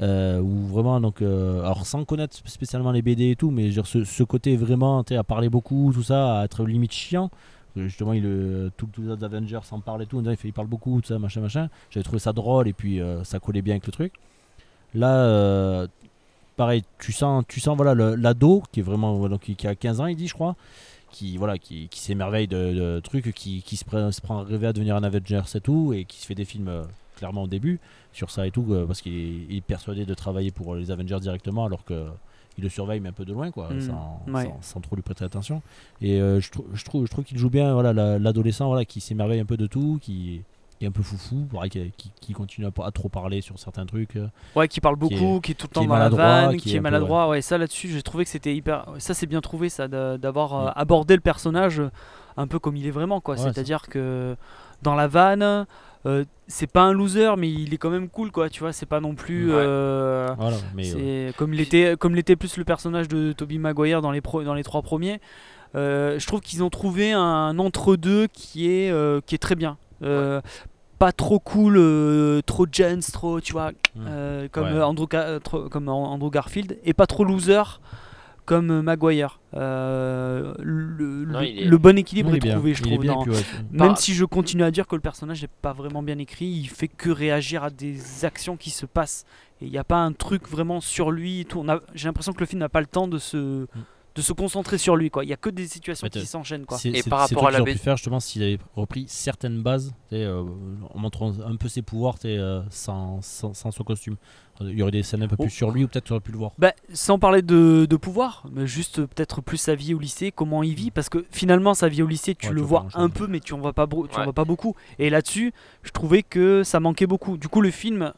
Speaker 4: euh, où vraiment donc, euh, alors sans connaître spécialement les BD et tout, mais dire, ce, ce côté vraiment, tu à parler beaucoup, tout ça, à être limite chiant. Justement, il, euh, tout- tous les autres Avengers s'en parlent et tout. Il, fait, il parle beaucoup, tout ça, machin, machin. J'avais trouvé ça drôle et puis euh, ça collait bien avec le truc. Là, euh, pareil, tu sens, tu sens voilà l'ado qui est vraiment qui, qui a 15 ans, il dit, je crois, qui voilà, qui, qui s'émerveille de, de trucs, qui, qui se, prend, se prend à rêver à devenir un Avengers et tout, et qui se fait des films euh, clairement au début sur ça et tout, euh, parce qu'il est, persuadé de travailler pour les Avengers directement, alors que il le surveille mais un peu de loin, quoi,
Speaker 3: Mm,
Speaker 4: sans,
Speaker 3: ouais.
Speaker 4: sans- sans trop lui prêter attention. Et euh, je, je trouve, je trouve qu'il joue bien, voilà, la- l'adolescent, voilà, qui s'émerveille un peu de tout, qui qui est un peu foufou, pareil, qui, qui- qui continue à, trop parler sur certains trucs. euh.
Speaker 3: Ouais, qui parle
Speaker 4: Qui est-
Speaker 3: beaucoup, qui est, tout le temps dans la vanne,
Speaker 4: qui est
Speaker 3: est,
Speaker 4: un peu,
Speaker 3: maladroit. Ouais, ça là-dessus, j'ai trouvé que c'était hyper. Ça, c'est bien trouvé, ça, d'avoir euh,
Speaker 4: Mm.
Speaker 3: abordé le personnage euh, un peu comme il est vraiment, quoi.
Speaker 4: Ouais,
Speaker 3: C'est-à-dire que dans la vanne, euh, c'est pas un loser, mais il est quand même cool, quoi. Tu vois, c'est pas non plus. Euh,
Speaker 4: Voilà, mais euh,
Speaker 3: comme il était, comme l'était plus le personnage de Toby Maguire dans les pro- dans les trois premiers. Euh, je trouve qu'ils ont trouvé un entre-deux qui est euh, qui est très bien. Euh, Pas trop cool, euh, trop Jens, trop tu vois,
Speaker 4: Mm.
Speaker 3: euh, comme
Speaker 4: Ouais.
Speaker 3: euh, Andrew Ga- trop- comme An- Andrew Garfield, et pas trop loser comme Maguire. Euh, le,
Speaker 2: Non,
Speaker 3: le-
Speaker 2: il est-
Speaker 3: le bon équilibre
Speaker 4: il
Speaker 3: est,
Speaker 4: bien,
Speaker 3: trouvé, je trouve.
Speaker 4: bien,
Speaker 3: dans-
Speaker 4: puis ouais,
Speaker 3: même
Speaker 2: Par-
Speaker 3: si je continue à dire que le personnage n'est pas vraiment bien écrit, il fait que réagir à des actions qui se passent. Et il n'y a pas un truc vraiment sur lui. et tout. On a- J'ai l'impression que le film n'a pas le temps de se, de se concentrer sur lui. quoi. Il n'y a que des situations qui s'enchaînent. quoi.
Speaker 2: Et par rapport à la
Speaker 4: pu faire justement s'il avait repris certaines bases, euh, en montrant un peu ses pouvoirs, euh, sans, sans, sans son costume. Il y aurait des scènes un peu
Speaker 3: Oh.
Speaker 4: plus sur lui ou peut-être tu aurais pu le voir.
Speaker 3: Bah, sans parler de, de pouvoir, mais juste euh, peut-être plus sa vie au lycée, comment il vit, parce que finalement sa vie au lycée, tu
Speaker 4: Ouais,
Speaker 3: le
Speaker 4: tu
Speaker 3: vois un peu, mais tu en vois pas, en vois beaucoup. Et là-dessus, je trouvais que ça manquait beaucoup. Du coup, le film,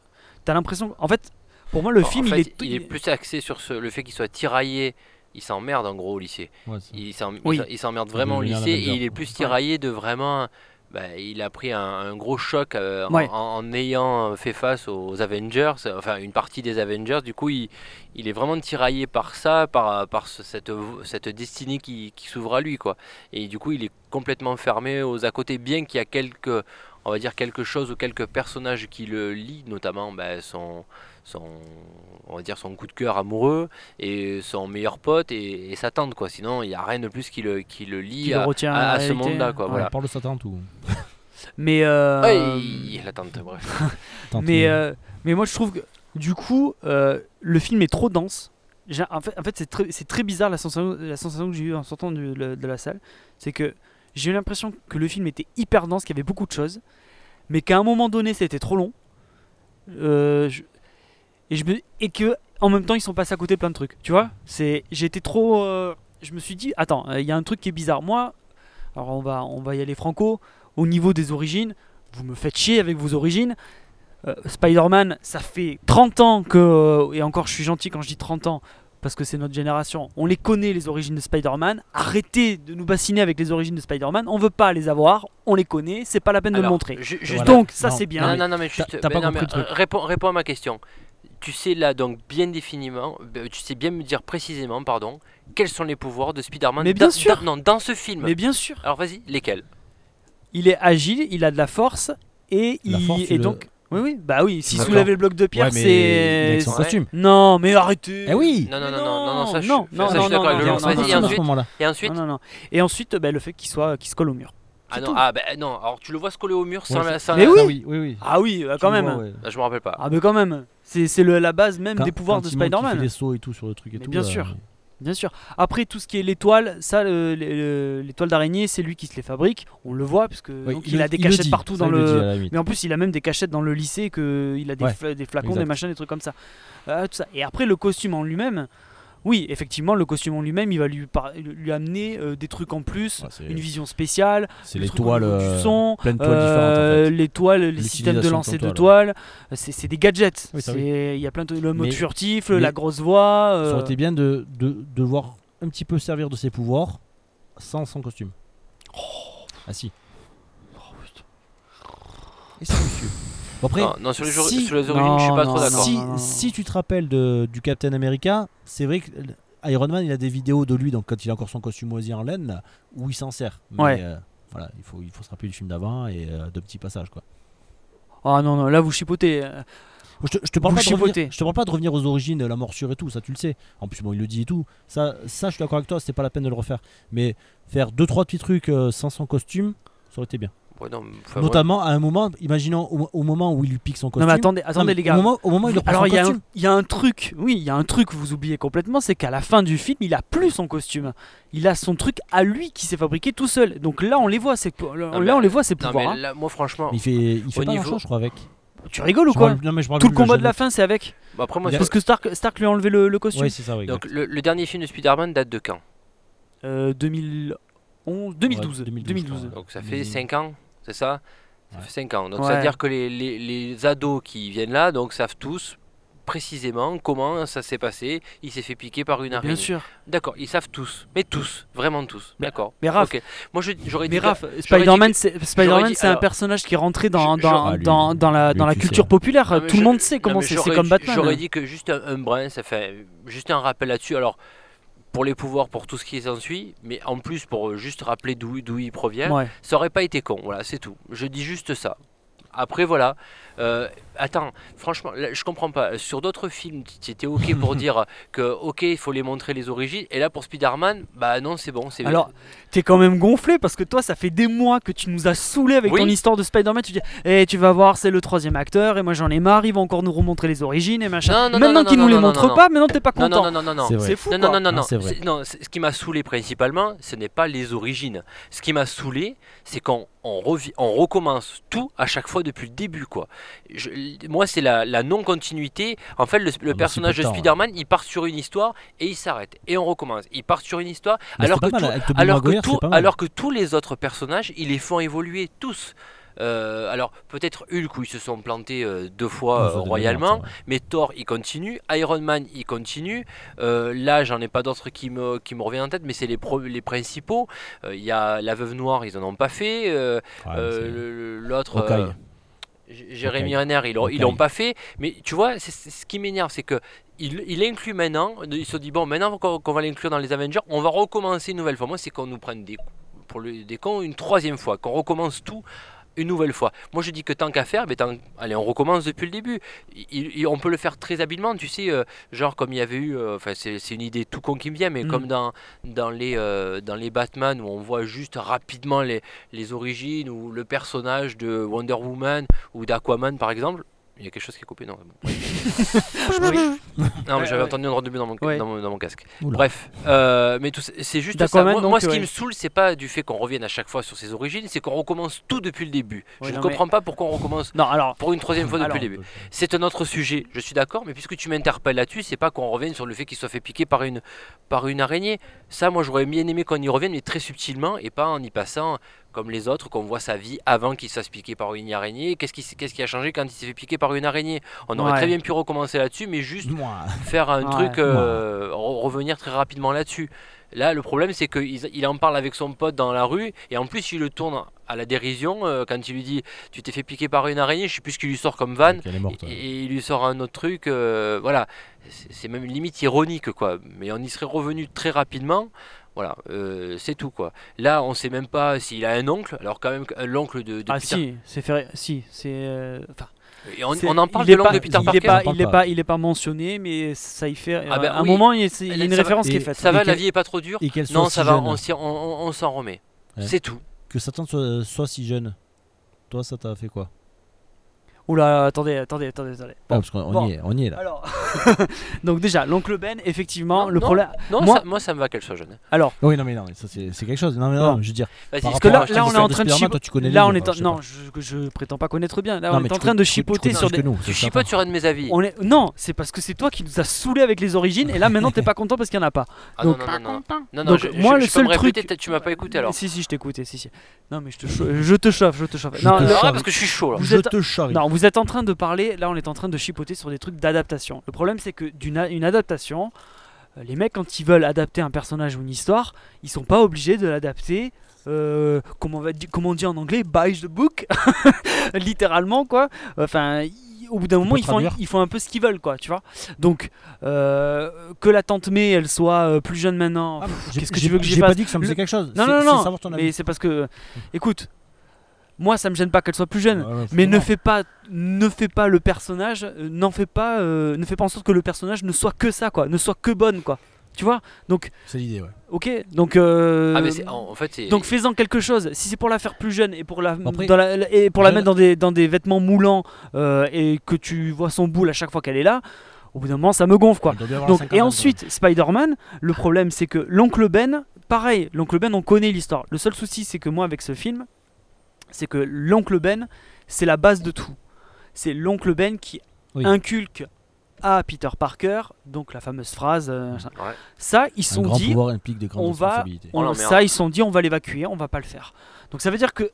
Speaker 3: t'as l'impression, en fait, pour moi, le film,
Speaker 2: fait,
Speaker 3: il est,
Speaker 2: il est plus axé sur ce- le fait qu'il soit tiraillé. Il s'emmerde en gros au lycée.
Speaker 4: Ouais,
Speaker 2: Il s'em-
Speaker 3: Oui.
Speaker 2: s'emmerde vraiment au lycée et il est plus tiraillé de vraiment. bah, il a pris un, un gros choc euh, en-
Speaker 3: Ouais.
Speaker 2: en, en ayant fait face aux Avengers, enfin une partie des Avengers. Du coup, il, il est vraiment tiraillé par ça, par, par ce- cette, cette destinée qui, qui s'ouvre à lui. quoi. Et du coup, il est complètement fermé aux à côté, bien qu'il y a quelques, on va dire quelque chose ou quelques personnages qui le lient, notamment bah, son, son, on va dire son coup de cœur amoureux et son meilleur pote et, et sa tante quoi. Sinon, il n'y a rien de plus qui le, qui le lie
Speaker 3: qui le
Speaker 2: à,
Speaker 3: retient
Speaker 2: à-
Speaker 3: la
Speaker 2: à ce monde-là quoi.
Speaker 3: Ouais.
Speaker 2: Voilà.
Speaker 4: On parle de sa tante ou
Speaker 3: Mais, euh,
Speaker 2: Ouais, il- la tante, bref.
Speaker 4: tante,
Speaker 3: mais,
Speaker 4: euh,
Speaker 3: euh, mais moi, je trouve que du coup, euh, le film est trop dense. En fait, en fait c'est très, c'est très bizarre la sensation, la sensation que j'ai eue en sortant du- le- de la salle. C'est que j'ai eu l'impression que le film était hyper dense, qu'il y avait beaucoup de choses, mais qu'à un moment donné, c'était trop long. Euh, je- et, je me, et que en même temps, ils sont passés à côté de plein de trucs. Tu vois C'est, J'ai été trop. euh, je me suis dit, attends, euh, il y a un truc qui est bizarre. Moi, alors on va, on va y aller franco. Au niveau des origines, vous me faites chier avec vos origines. Euh, Spider-Man, ça fait 30 ans que. Et encore, je suis gentil quand je dis 30 ans, parce que c'est notre génération. On les connaît, les origines de Spider-Man. Arrêtez de nous bassiner avec les origines de Spider-Man. On veut pas les avoir, on les connaît, c'est pas la peine de le montrer.
Speaker 2: ju- juste-
Speaker 4: Voilà.
Speaker 3: Donc, ça c'est bien.
Speaker 2: Non, non, non, mais juste.
Speaker 4: t'as
Speaker 2: mais
Speaker 4: pas
Speaker 2: non,
Speaker 4: compris
Speaker 2: mais,
Speaker 4: le truc.
Speaker 2: euh, réponds, réponds à ma question. Tu sais là donc bien définiment, euh, tu sais bien me dire précisément, pardon, quels sont les pouvoirs de Spider-Man
Speaker 3: Mais bien
Speaker 2: dans-
Speaker 3: sûr.
Speaker 2: dans- non, dans ce film.
Speaker 3: Mais bien sûr,
Speaker 2: Alors vas-y, lesquels
Speaker 3: il est agile, il a de la force, et,
Speaker 4: La
Speaker 3: il,
Speaker 4: force,
Speaker 3: et
Speaker 4: le-
Speaker 3: donc. Oui, oui, bah oui, s'il
Speaker 4: D'accord.
Speaker 3: soulevait le bloc de pierre,
Speaker 4: ouais,
Speaker 3: c'est.
Speaker 4: son
Speaker 2: Ouais.
Speaker 4: costume.
Speaker 3: Non, mais arrêtez
Speaker 4: Eh oui
Speaker 2: Non, non, non, non, non, non, ça, je, suis
Speaker 3: non,
Speaker 2: d'accord
Speaker 3: non,
Speaker 2: avec le et
Speaker 3: non,
Speaker 4: à ce
Speaker 2: ensuite,
Speaker 4: moment-là.
Speaker 2: et ensuite.
Speaker 3: Et bah, le fait qu'il soit, qu'il se colle au mur.
Speaker 2: Ah non,
Speaker 3: tout.
Speaker 2: ah bah non, alors tu le vois se coller au mur sans
Speaker 4: Ouais,
Speaker 2: la. sans
Speaker 3: Mais
Speaker 2: la-
Speaker 3: oui.
Speaker 4: Ah oui, oui, oui.
Speaker 3: Ah oui, bah, quand même.
Speaker 4: vois, ouais.
Speaker 2: Ah, Je me rappelle pas.
Speaker 3: Ah, mais quand même. C'est c'est le- la base même
Speaker 4: Quand-
Speaker 3: des pouvoirs
Speaker 4: quand
Speaker 3: de Spider-Man.
Speaker 4: des sauts et tout sur le truc et
Speaker 3: Mais
Speaker 4: tout.
Speaker 3: bien
Speaker 4: euh,
Speaker 3: sûr. Bien sûr. Après, tout ce qui est l'étoile, ça, le- le- l'étoile d'araignée, c'est lui qui se les fabrique. On le voit, parce que
Speaker 4: oui,
Speaker 3: donc, il, a des cachettes
Speaker 4: dit,
Speaker 3: partout dans
Speaker 4: le dit.
Speaker 3: Mais en plus, il a même des cachettes dans le lycée, que il a des,
Speaker 4: Ouais,
Speaker 3: des flacons,
Speaker 4: exact.
Speaker 3: des machins, des trucs comme ça. Euh, tout ça. Et après, le costume en lui-même, oui, effectivement, le costume en lui-même, il va lui, par- lui amener euh, des trucs en plus,
Speaker 4: Ouais, c'est-
Speaker 3: une vision spéciale,
Speaker 4: C'est
Speaker 3: le
Speaker 4: les
Speaker 3: truc au
Speaker 4: toiles,
Speaker 3: du
Speaker 4: euh,
Speaker 3: son,
Speaker 4: plein de toiles
Speaker 3: euh,
Speaker 4: différentes. En fait.
Speaker 3: les toiles, les systèmes de lancer
Speaker 4: de toiles,
Speaker 3: toiles, c'est c'est des gadgets.
Speaker 4: Oui,
Speaker 3: C'est- Il y a plein de le mode
Speaker 4: Mais-
Speaker 3: furtif,
Speaker 4: mais-
Speaker 3: la grosse voix.
Speaker 4: Ça
Speaker 3: euh,
Speaker 4: aurait été bien de, de, de voir un petit peu servir de ses pouvoirs sans son costume. Ah si. Et ça, monsieur. Bon, après,
Speaker 2: Non, non, sur, les,
Speaker 4: si-
Speaker 2: sur les origines, je suis pas
Speaker 3: Non,
Speaker 2: trop
Speaker 3: non,
Speaker 2: d'accord.
Speaker 4: si,
Speaker 3: non, non.
Speaker 4: si tu te rappelles de, du Captain America, c'est vrai que Iron Man, il a des vidéos de lui, donc quand il a encore son costume moisi en laine, là, où il s'en sert. Mais
Speaker 3: Ouais.
Speaker 4: euh, voilà, il faut, il faut se rappeler du film d'avant et euh, de petits passages. Quoi.
Speaker 3: Ah non, non, là vous chipotez. euh.
Speaker 4: Je te, je te parle pas de revenir,
Speaker 3: chipotez.
Speaker 4: je te parle pas de revenir aux origines, la morsure et tout, ça tu le sais. En plus, bon, il le dit et tout. Ça, ça je suis d'accord avec toi, c'était pas la peine de le refaire. Mais faire deux trois petits trucs sans son costume, ça aurait été bien.
Speaker 2: Ouais, non, enfin,
Speaker 4: Notamment à un moment, imaginons au, au moment où il lui pique son costume.
Speaker 3: Non mais attendez,
Speaker 4: Non,
Speaker 3: attendez
Speaker 4: mais
Speaker 3: les gars.
Speaker 4: Au moment, au moment où il reprend
Speaker 3: Alors il y, a un-
Speaker 4: costume.
Speaker 3: il y a un truc, oui, il y a un truc que vous oubliez complètement, c'est qu'à la fin du film, il a plus son costume. Il a son truc à lui qui s'est fabriqué tout seul. Donc là, on les voit, c'est là
Speaker 2: mais-
Speaker 3: on les voit ses
Speaker 2: Non,
Speaker 3: pouvoirs.
Speaker 2: mais
Speaker 3: hein.
Speaker 2: là, moi, franchement,
Speaker 4: Il fait, il fait pas
Speaker 2: niveau-
Speaker 4: je crois, avec.
Speaker 3: Tu rigoles ou quoi
Speaker 4: non, mais je
Speaker 3: Tout le combat de la fin, c'est avec.
Speaker 2: bah, après, moi,
Speaker 3: Parce que Stark, Stark lui a enlevé le, le costume.
Speaker 4: Ouais, c'est ça, oui.
Speaker 2: donc, le, le dernier film de Spider-Man date de quand?
Speaker 3: Euh, 2011, 2012.
Speaker 4: Ouais, 2012,
Speaker 3: 2012.
Speaker 4: ouais.
Speaker 2: Donc, ça fait
Speaker 4: Mais-
Speaker 2: 5 ans, c'est ça? Ça
Speaker 4: Ouais.
Speaker 2: fait 5 ans. Donc,
Speaker 3: Ouais.
Speaker 2: ça veut dire que les, les, les ados qui viennent là donc, savent tous précisément comment ça s'est passé. Il s'est fait piquer par une araignée.
Speaker 3: Bien sûr.
Speaker 2: D'accord, ils savent tous, mais tous, vraiment tous.
Speaker 3: Mais-
Speaker 2: D'accord.
Speaker 3: mais Raph-.
Speaker 2: Moi, je- j'aurais dit.
Speaker 3: Mais Raph, Spider-Man,
Speaker 2: dit
Speaker 3: c'est Spider-Man,
Speaker 2: dit-
Speaker 3: c'est un personnage qui est rentré dans, dans,
Speaker 4: Ah,
Speaker 3: dans la, dans la
Speaker 4: tu
Speaker 3: culture
Speaker 4: sais.
Speaker 3: populaire.
Speaker 2: Non,
Speaker 3: Tout le monde sait comment c'est. comme
Speaker 2: dit-
Speaker 3: Batman.
Speaker 2: J'aurais
Speaker 3: hein.
Speaker 2: dit que juste un, un brin, ça fait juste un rappel là-dessus. Alors, pour les pouvoirs, pour tout ce qui s'ensuit, mais en plus pour euh, juste rappeler d'où d'où il provient,
Speaker 3: Ouais.
Speaker 2: ça aurait pas été con. Voilà, c'est tout. Je dis juste ça. Après, voilà. Euh, attends, franchement, là, je comprends pas. Sur d'autres films, tu étais OK pour dire que, OK, il faut les montrer les origines. Et là, pour Spider-Man, bah non, c'est bon. c'est
Speaker 3: Alors, t'es quand même gonflé parce que toi, ça fait des mois que tu nous as saoulé avec
Speaker 2: Oui.
Speaker 3: ton histoire de Spider-Man. Tu dis, eh, tu vas voir, c'est le troisième acteur, et moi j'en ai marre, ils vont encore nous remontrer les origines et machin.
Speaker 2: Non, non, non,
Speaker 3: Maintenant
Speaker 2: non,
Speaker 3: qu'ils
Speaker 2: non,
Speaker 3: nous les
Speaker 2: non, non,
Speaker 3: montrent
Speaker 2: non.
Speaker 3: pas, maintenant t'es pas
Speaker 2: non,
Speaker 3: content.
Speaker 2: non, non, non, non.
Speaker 4: C'est vrai.
Speaker 3: C'est fou.
Speaker 2: Non, non, non, non,
Speaker 4: Non,
Speaker 2: non. non, ce qui m'a saoulé principalement, ce n'est pas les origines. Ce qui m'a saoulé, c'est on revi- on recommence tout à chaque fois depuis le début. quoi. Je- moi, c'est la, la non-continuité. En fait, le, le
Speaker 4: bah,
Speaker 2: personnage de Spider-Man, il part sur une histoire et il s'arrête. Et on recommence. Il part sur une histoire,
Speaker 4: Mais
Speaker 2: alors que,
Speaker 4: mal,
Speaker 2: alors, tout- alors tous les autres personnages, ils les font évoluer tous. Euh, alors peut-être Hulk où ils se sont plantés euh, deux fois euh, royalement,
Speaker 4: ouais.
Speaker 2: mais Thor il continue, Iron Man il continue. Là j'en ai pas d'autres qui me, qui me reviennent en tête, mais c'est les, pro- les principaux. Il y a la Veuve Noire, ils en ont pas fait.
Speaker 4: Ouais,
Speaker 2: L'autre, Jérémy. Renner, ils l'ont, l'ont pas fait. Mais tu vois, c'est, c'est ce qui m'énerve, c'est que il, il inclut maintenant. Il se dit bon, maintenant qu'on, qu'on va l'inclure dans les Avengers, on va recommencer une nouvelle fois. Moi, c'est qu'on nous prenne des pour le, des cons une troisième fois, qu'on recommence tout une nouvelle fois. Moi je dis que tant qu'à faire, mais tant- allez on recommence depuis le début. Il- il- on peut le faire très habilement, tu sais, euh, genre comme il y avait eu, euh, enfin c'est, c'est une idée tout con qui me vient, mais
Speaker 3: Mm.
Speaker 2: comme dans, dans, les, euh, dans les Batman où on voit juste rapidement les, les origines ou le personnage de Wonder Woman ou d'Aquaman par exemple. Il y a quelque chose qui est coupé, non bon. Non, mais j'avais entendu un droit de but dans mon,
Speaker 3: Ouais.
Speaker 2: dans mon, dans mon casque.
Speaker 4: Oula.
Speaker 2: Bref, euh, mais tout ça- c'est juste ça.
Speaker 3: D'Aquaman,
Speaker 2: Moi,
Speaker 3: donc,
Speaker 2: moi, ce
Speaker 3: ouais.
Speaker 2: qui me saoule, c'est pas du fait qu'on revienne à chaque fois sur ses origines, c'est qu'on recommence tout depuis le début.
Speaker 3: Ouais,
Speaker 2: je ne
Speaker 3: non,
Speaker 2: comprends pas pourquoi on recommence
Speaker 3: Non, alors,
Speaker 2: pour une troisième fois depuis
Speaker 3: Alors,
Speaker 2: le début. C'est un autre sujet, je suis d'accord, mais puisque tu m'interpelles là-dessus, c'est pas qu'on revienne sur le fait qu'il soit fait piquer par une, par une araignée. Ça, moi, j'aurais bien aimé qu'on y revienne, mais très subtilement, et pas en y passant comme les autres, qu'on voit sa vie avant qu'il se fasse piquer par une araignée. Qu'est-ce qui, a changé quand il s'est fait piquer par une araignée? On aurait
Speaker 3: Ouais.
Speaker 2: très bien pu recommencer là-dessus, mais juste
Speaker 4: Moi.
Speaker 2: faire un
Speaker 3: Ouais.
Speaker 2: truc, euh, re- revenir très rapidement là-dessus. Là, le problème, c'est qu'il il en parle avec son pote dans la rue, et en plus, il le tourne à la dérision euh, quand il lui dit Tu t'es fait piquer par une araignée, je sais plus ce qu'il lui sort comme
Speaker 4: morte.
Speaker 2: et, il lui sort un autre truc. euh, voilà, c'est c'est même limite ironique, quoi. Mais on y serait revenu très rapidement. Voilà, euh, c'est tout quoi. Là, on sait même pas s'il a un oncle. Alors quand même, un- l'oncle de, de
Speaker 3: ah
Speaker 2: Peter.
Speaker 3: si, c'est fait, si, c'est. euh, enfin,
Speaker 2: Et on, on en parle de l'oncle de Peter
Speaker 3: il
Speaker 2: Parker.
Speaker 3: est pas,
Speaker 4: On en
Speaker 3: il est
Speaker 4: parle
Speaker 3: pas, il est pas mentionné, mais ça y fait.
Speaker 2: Ah bah
Speaker 3: à un moment, il y a, c'est- il y a
Speaker 2: Ça
Speaker 3: une
Speaker 2: va-
Speaker 3: référence qui est faite.
Speaker 2: Ça va, la vie est pas trop dure.
Speaker 4: Et
Speaker 2: Non,
Speaker 4: si
Speaker 2: ça va,
Speaker 4: jeune.
Speaker 2: on, on- on- on s'en remet.
Speaker 4: Ouais.
Speaker 2: C'est tout.
Speaker 4: Que Satan soit, soit si jeune. Toi, ça t'a fait quoi?
Speaker 3: Oula, attendez, attendez, attendez, attendez.
Speaker 4: Ah, parce qu'on
Speaker 3: bon.
Speaker 4: y est, on y est là.
Speaker 3: Alors, donc déjà, l'oncle Ben, effectivement,
Speaker 2: Non,
Speaker 3: le
Speaker 2: non.
Speaker 3: problème.
Speaker 2: Non,
Speaker 3: Moi-
Speaker 2: ça, moi ça me va qu'elle soit jeune.
Speaker 3: Alors,
Speaker 4: Oui, non, mais non, mais ça c'est quelque chose. Non, mais
Speaker 3: Non.
Speaker 4: non, je veux dire.
Speaker 3: Parce que là, là, on est en train de
Speaker 4: Spider-Man,
Speaker 3: chipo-
Speaker 4: toi, tu connais le
Speaker 3: Là, on est en- non,
Speaker 4: pas.
Speaker 3: je, je prétends pas connaître bien. Là,
Speaker 4: Non,
Speaker 3: on est en train de chipoter sur des.
Speaker 2: tu
Speaker 4: c'est
Speaker 2: chipotes sur un de mes avis.
Speaker 3: On est... Non, c'est parce que c'est toi qui nous as saoulé avec les origines et là maintenant t'es pas content parce qu'il y en a pas.
Speaker 2: Ah
Speaker 3: donc-
Speaker 2: non, non, non, non.
Speaker 3: Moi,
Speaker 2: je-
Speaker 3: le seul truc-
Speaker 2: tu m'as pas écouté alors.
Speaker 3: Si, si, je t'écoutais, si, si. Non, mais je te, chau- je te chauffe, je te chauffe. Non,
Speaker 4: chauffe.
Speaker 2: parce que je suis chaud là.
Speaker 4: Je te charrie.
Speaker 3: Non, vous êtes en train de parler, là on est en train de chipoter sur des trucs d'adaptation. Le problème c'est que d'une une adaptation, euh, les mecs quand ils veulent adapter un personnage ou une histoire, ils sont pas obligés de l'adapter. euh, comment, on va di- comment on dit en anglais By the book Littéralement quoi. Enfin, au bout d'un moment ils font,
Speaker 4: traduire
Speaker 3: ils font un peu ce qu'ils veulent quoi, tu vois. Donc, euh, que la tante May elle soit euh, plus jeune maintenant,
Speaker 4: Ah,
Speaker 3: qu'est-ce que tu veux que
Speaker 4: J'ai pas dit que ça me faisait quelque chose.
Speaker 3: Non, non, non,
Speaker 4: ton
Speaker 3: mais c'est parce que, écoute, moi ça me gêne pas qu'elle soit plus jeune.
Speaker 4: Ouais, ouais,
Speaker 3: Mais ne fais pas, ne fais pas le personnage, euh, n'en fais pas, euh, ne fais pas en sorte que le personnage ne soit que ça, quoi, ne soit que bonne, quoi. Tu vois? Donc,
Speaker 4: C'est l'idée, ouais.
Speaker 3: ok, donc, euh,
Speaker 2: Ah, mais en, fait,
Speaker 3: donc fais-en quelque chose. Si c'est pour la faire plus jeune et pour la,
Speaker 4: Après,
Speaker 3: dans la- et pour la
Speaker 4: jeune-
Speaker 3: mettre dans des, dans des vêtements moulants euh, et que tu vois son boule à chaque fois qu'elle est là, au bout d'un moment ça me gonfle, quoi.
Speaker 4: Elle doit bien avoir
Speaker 3: Donc,
Speaker 4: 50
Speaker 3: et ensuite, Spider-Man, le problème c'est que l'oncle Ben, pareil, l'oncle Ben, on connaît l'histoire. Le seul souci, c'est que moi, avec ce film, c'est que l'oncle Ben, c'est la base de tout. C'est l'oncle Ben qui
Speaker 4: Oui.
Speaker 3: inculque à Peter Parker, donc la fameuse phrase, euh,
Speaker 2: Ouais.
Speaker 3: ça, ils sont
Speaker 4: grand
Speaker 3: dit,
Speaker 4: pouvoir implique des grandes
Speaker 3: on va, on-
Speaker 2: Oh,
Speaker 3: ça, ils se sont dit, on va l'évacuer, on va pas le faire. Donc ça veut dire que,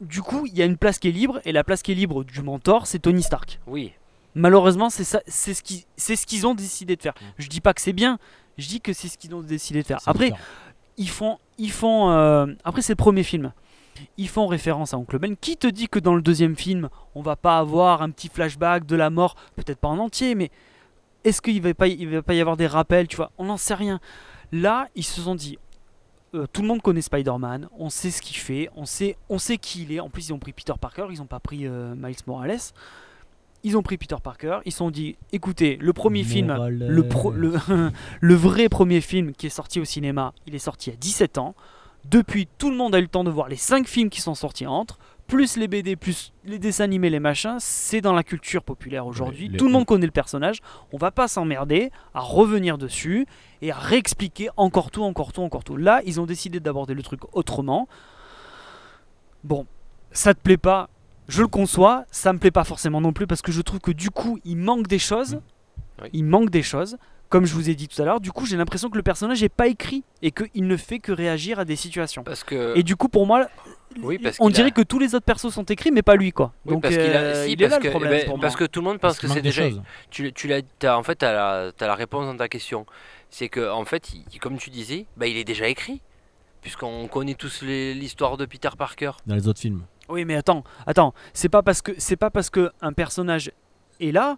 Speaker 3: du coup, il y a une place qui est libre, et la place qui est libre du mentor, c'est Tony Stark.
Speaker 2: Oui.
Speaker 3: Malheureusement, c'est ça, c'est ce qui, c'est ce qu'ils ont décidé de faire. Je dis pas que c'est bien, je dis que c'est ce qu'ils ont décidé de faire. Après,
Speaker 4: différent.
Speaker 3: ils font, ils font. euh, après, c'est le premier film. Ils font référence à Oncle Ben. Qui te dit que dans le deuxième film, on va pas avoir un petit flashback de la mort, peut-être pas en entier, mais est-ce qu'il va pas, y- il va pas y avoir des rappels, tu vois? On n'en sait rien. Là, ils se sont dit. euh, tout le monde connaît Spider-Man, on sait ce qu'il fait, on sait, on sait qui il est. En plus, ils ont pris Peter Parker, ils n'ont pas pris euh, Miles Morales. Ils ont pris Peter Parker, ils se sont dit écoutez, le premier film,
Speaker 4: Morales.
Speaker 3: le, pro- le, le vrai premier film qui est sorti au cinéma, il est sorti à 17 ans. Depuis, tout le monde a eu le temps de voir les 5 films qui sont sortis entre, plus les BD, plus les dessins animés, les machins. C'est dans la culture populaire aujourd'hui. tout le monde connaît le personnage. On va pas s'emmerder à revenir dessus et à réexpliquer encore tout, encore tout, encore tout. Là, ils ont décidé d'aborder le truc autrement. Bon, ça te plaît pas, je le conçois. Ça me plaît pas forcément non plus parce que je trouve que du coup, il manque des choses.
Speaker 2: Oui.
Speaker 3: Il manque des choses. Comme je vous ai dit tout à l'heure, du coup, j'ai l'impression que le personnage n'est pas écrit et qu'il ne fait que réagir à des situations.
Speaker 2: Parce que.
Speaker 3: Et du coup, pour moi,
Speaker 2: Oui, parce
Speaker 3: on
Speaker 2: qu'il
Speaker 3: dirait
Speaker 2: a-
Speaker 3: que tous les autres persos sont écrits, mais pas lui, quoi.
Speaker 2: Oui,
Speaker 3: Donc,
Speaker 2: parce qu'il a-
Speaker 3: euh,
Speaker 2: si,
Speaker 3: il est
Speaker 2: parce
Speaker 3: là
Speaker 2: que,
Speaker 3: le problème
Speaker 2: ben,
Speaker 3: pour moi.
Speaker 2: parce que tout le monde pense
Speaker 4: Parce
Speaker 2: que
Speaker 4: qu'il
Speaker 2: c'est déjà.
Speaker 4: choses.
Speaker 2: Tu, t'as- en fait, tu as la, réponse dans ta question. C'est que, en fait, il- comme tu disais, bah, il est déjà écrit. Puisqu'on connaît tous l'histoire de Peter Parker.
Speaker 4: Dans les autres films.
Speaker 3: Oui, mais attends, attends, c'est pas parce que c'est pas parce que un personnage est là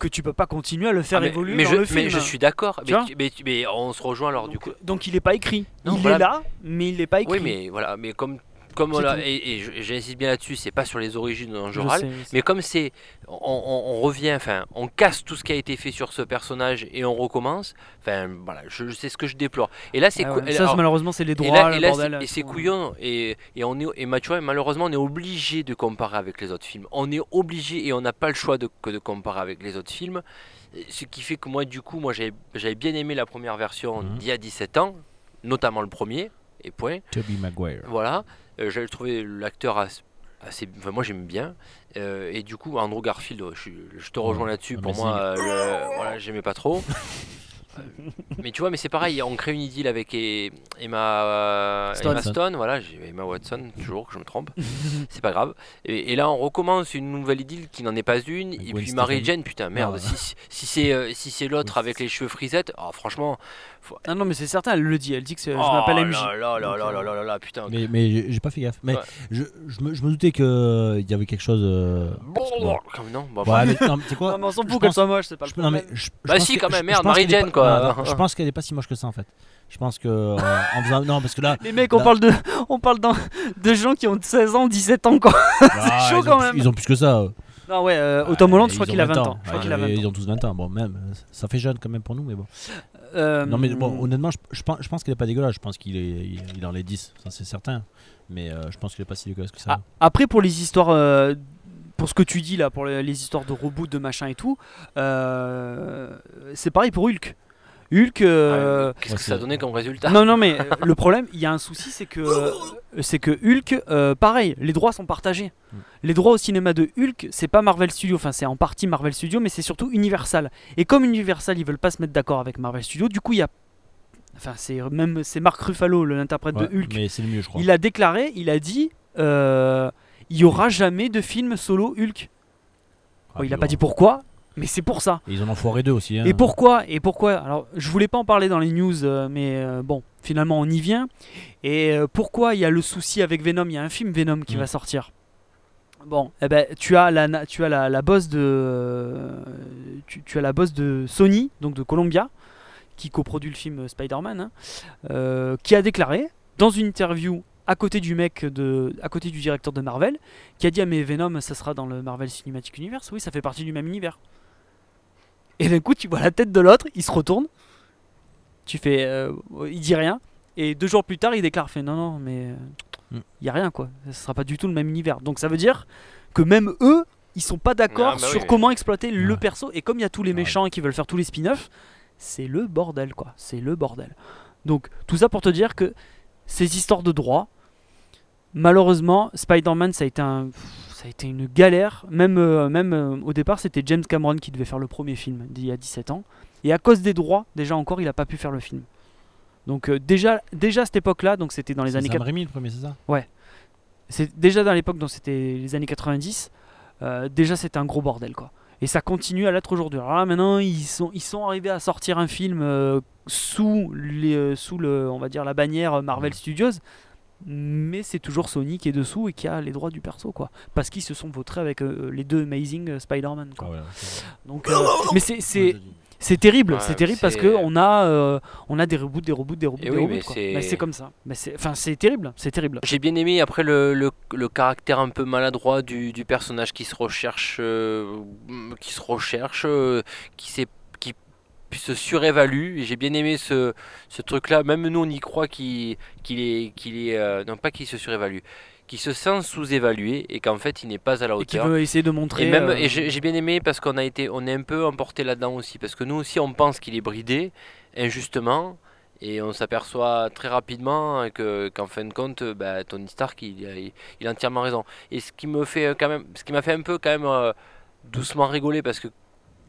Speaker 3: que tu peux pas continuer à le faire
Speaker 2: Ah, mais,
Speaker 3: évoluer
Speaker 2: mais
Speaker 3: dans
Speaker 2: je,
Speaker 3: le film.
Speaker 2: mais je suis d'accord. Mais, on se rejoint alors du coup.
Speaker 3: donc il est pas écrit.
Speaker 2: Non,
Speaker 3: il
Speaker 2: voilà.
Speaker 3: est là, mais il est pas écrit.
Speaker 2: Oui, mais voilà, mais comme, comme on
Speaker 3: C'est
Speaker 2: et, j'insiste bien là-dessus, c'est pas sur les origines
Speaker 3: c'est-
Speaker 2: mais comme c'est, on, on- on revient, enfin, on casse tout ce qui a été fait sur ce personnage et on recommence. Enfin, voilà, je, sais ce que je déplore. Et là, c'est
Speaker 3: Ah ouais, ça,
Speaker 2: alors-
Speaker 3: malheureusement, c'est les
Speaker 2: et
Speaker 3: droits,
Speaker 2: là,
Speaker 3: le
Speaker 2: et là,
Speaker 3: bordel.
Speaker 2: c'est- et c'est
Speaker 3: Ouais.
Speaker 2: couillon et, et on est et ma- tu vois, malheureusement on est obligé de comparer avec les autres films. On est obligé et on n'a pas le choix de, que de comparer avec les autres films. Ce qui fait que moi du coup moi j'avais j'avais bien aimé la première version
Speaker 4: Mhm.
Speaker 2: d'il y a 17 ans, notamment le premier et point.
Speaker 4: Toby Maguire.
Speaker 2: Voilà, Euh, j'avais trouvé l'acteur assez, assez- enfin moi j'aime bien Euh, et du coup Andrew Garfield je, te rejoins là-dessus.
Speaker 4: un
Speaker 2: Pour moi euh, le- voilà j'aimais pas trop. Euh, mais tu vois, mais c'est pareil, on crée une idylle avec E- Emma,
Speaker 3: Stone.
Speaker 2: Emma Stone, voilà, Emma Watson, toujours que je me trompe, c'est pas grave. Et, et là, on recommence une nouvelle idylle qui n'en est pas une,
Speaker 4: Avec
Speaker 2: et puis Mary
Speaker 4: Stefani.
Speaker 2: Jane, putain, merde,
Speaker 4: Ah.
Speaker 2: si, si c'est si l'autre avec les cheveux frisettes, ah, franchement,
Speaker 3: Ah non, mais c'est certain, elle le dit. Elle dit que c'est- je
Speaker 2: oh
Speaker 3: m'appelle MJ.
Speaker 2: là là là
Speaker 3: euh,
Speaker 2: là là là là, putain.
Speaker 4: Mais, mais j'ai- pas fait gaffe. Mais
Speaker 2: Ouais.
Speaker 4: je, je, me, je me doutais qu'il y avait quelque chose. euh, bon.
Speaker 2: Comme non, bah,
Speaker 4: Ouais, mais non, mais quoi
Speaker 3: Non, mais on
Speaker 4: pense-
Speaker 3: soit moche, c'est pas le
Speaker 4: je, non, mais je- je
Speaker 2: Bah si,
Speaker 4: que-
Speaker 2: quand même, merde,
Speaker 4: je pense
Speaker 2: Mary
Speaker 4: qu'elle est
Speaker 2: Jane,
Speaker 4: pas-
Speaker 2: quoi.
Speaker 4: non, je pense qu'elle est pas si moche que ça en fait. Je pense que euh, en faisant non parce que là
Speaker 3: Les mecs, on
Speaker 4: Là-
Speaker 3: parle de, on parle d'un- de gens qui ont 16 ans, 17 ans, quoi.
Speaker 4: ah,
Speaker 3: chaud quand
Speaker 4: plus-
Speaker 3: même.
Speaker 4: Ils ont plus que ça.
Speaker 3: Non, ouais, euh, Holland, je crois qu'il a 20 ans. Je crois
Speaker 4: Ouais,
Speaker 3: qu'il a 20
Speaker 4: Ils
Speaker 3: ans.
Speaker 4: ont tous 20 ans. Bon, même, euh, ça fait jeune quand même pour nous, mais bon.
Speaker 3: Euh,
Speaker 4: Non, mais bon, honnêtement, je, je pense, je pense qu'il est pas dégueulasse. Je pense qu'il est, il, il est dans les 10, ça c'est certain. Mais euh, je pense qu'il est pas si dégueulasse que ça.
Speaker 3: Ah, après, pour les histoires euh, pour ce que tu dis là, pour les, les histoires de reboot, de machin et tout, c'est pareil pour Hulk. Hulk. euh,
Speaker 2: Ouais, Qu'est-ce que ça a donné comme résultat?
Speaker 3: Non, non, mais le problème, il y a un souci, c'est que, euh, c'est que Hulk, euh, pareil, les droits sont partagés.
Speaker 4: Mm.
Speaker 3: Les droits au cinéma de Hulk, c'est pas Marvel Studios, enfin c'est en partie Marvel Studios, mais c'est surtout Universal. Et comme Universal, ils veulent pas se mettre d'accord avec Marvel Studios, du coup, il y a. Enfin, c'est même c'est Mark Ruffalo, l'interprète
Speaker 4: Ouais,
Speaker 3: de Hulk.
Speaker 4: Mais c'est le mieux, je crois.
Speaker 3: Il a déclaré, il a dit, euh, il y aura jamais de film solo Hulk.
Speaker 4: Ah,
Speaker 3: Bon, il a pas dit pourquoi, mais c'est pour ça.
Speaker 4: Et ils en ont foiré deux aussi. hein.
Speaker 3: Et pourquoi Et pourquoi? Alors, je voulais pas en parler dans les news, euh, mais euh, bon, finalement, on y vient. Et euh, pourquoi il y a le souci avec Venom? Il y a un film Venom qui
Speaker 4: Mm.
Speaker 3: va sortir. Bon, eh ben, tu as la, tu as la, la boss de, tu, tu as la boss de Sony, donc de Columbia, qui coproduit le film Spider-Man, hein, qui a déclaré dans une interview à côté du mec de, à côté du directeur de Marvel, qui a dit ah mais Venom, ça sera dans le Marvel Cinematic Universe. Oui, ça fait partie du même univers. Et d'un coup, tu vois la tête de l'autre, il se retourne. Tu fais. euh, il dit rien. Et deux jours plus tard, il déclare fait non, non, mais. euh, Il
Speaker 4: Mm.
Speaker 3: y a rien, quoi. Ce sera pas du tout le même univers. Donc ça veut dire que même eux, ils sont pas d'accord
Speaker 2: Ah, bah
Speaker 3: sur
Speaker 2: oui.
Speaker 3: comment exploiter le perso. Et comme il y a tous les
Speaker 4: Ouais.
Speaker 3: méchants qui veulent faire tous les spin-offs, c'est le bordel, quoi. C'est le bordel. Donc tout ça pour te dire que ces histoires de droit, malheureusement, Spider-Man, ça a été un. Ça a été une galère, même, euh, même euh, au départ c'était James Cameron qui devait faire le premier film d'il y a 17 ans. Et à cause des droits, déjà encore, il n'a pas pu faire le film. Donc euh, déjà, déjà à cette époque-là, donc c'était dans les années
Speaker 4: Sam
Speaker 3: 80.
Speaker 4: Raimi, le premier, c'est ça?
Speaker 3: C'est déjà dans l'époque, donc c'était les années 90. euh, déjà c'était un gros bordel quoi. Et ça continue à l'être aujourd'hui. Alors là maintenant ils sont ils sont arrivés à sortir un film sous les sous le on va dire la bannière Marvel Studios. Mais c'est toujours Sony qui est dessous et qui a les droits du perso quoi. Parce qu'ils se sont vautrés avec euh, les deux Amazing euh, Spider-Man quoi.
Speaker 4: Ah ouais.
Speaker 3: Donc euh, mais c'est c'est terrible,
Speaker 2: Ouais,
Speaker 3: c'est terrible parce que on a euh, on a des reboots, des reboots, des reboots, des
Speaker 2: oui,
Speaker 3: reboots.
Speaker 2: mais
Speaker 3: quoi.
Speaker 2: c'est-
Speaker 3: Mais c'est comme ça. Mais c'est enfin c'est terrible, c'est terrible.
Speaker 2: J'ai bien aimé après le, le, le caractère un peu maladroit du, du personnage qui se recherche, euh, qui se recherche, euh, qui, s'est- qui se surévalue. Et j'ai bien aimé ce, ce truc-là. Même nous, on y croit qu'il est, qu'il est, euh, non pas qu'il se surévalue, qu'il se sent sous-évalué et qu'en fait, il n'est pas à la
Speaker 3: Et qui
Speaker 2: hauteur.
Speaker 3: veut essayer de montrer.
Speaker 2: Et même,
Speaker 3: euh,
Speaker 2: et j'ai bien aimé parce qu'on a été, on est un peu emporté là-dedans aussi, parce que nous aussi on pense qu'il est bridé injustement, et on s'aperçoit très rapidement que qu'en fin de compte, bah, Tony Stark, il, il, il a entièrement raison. Et ce qui me fait euh, quand même, ce qui m'a fait un peu quand même euh, doucement rigoler, parce que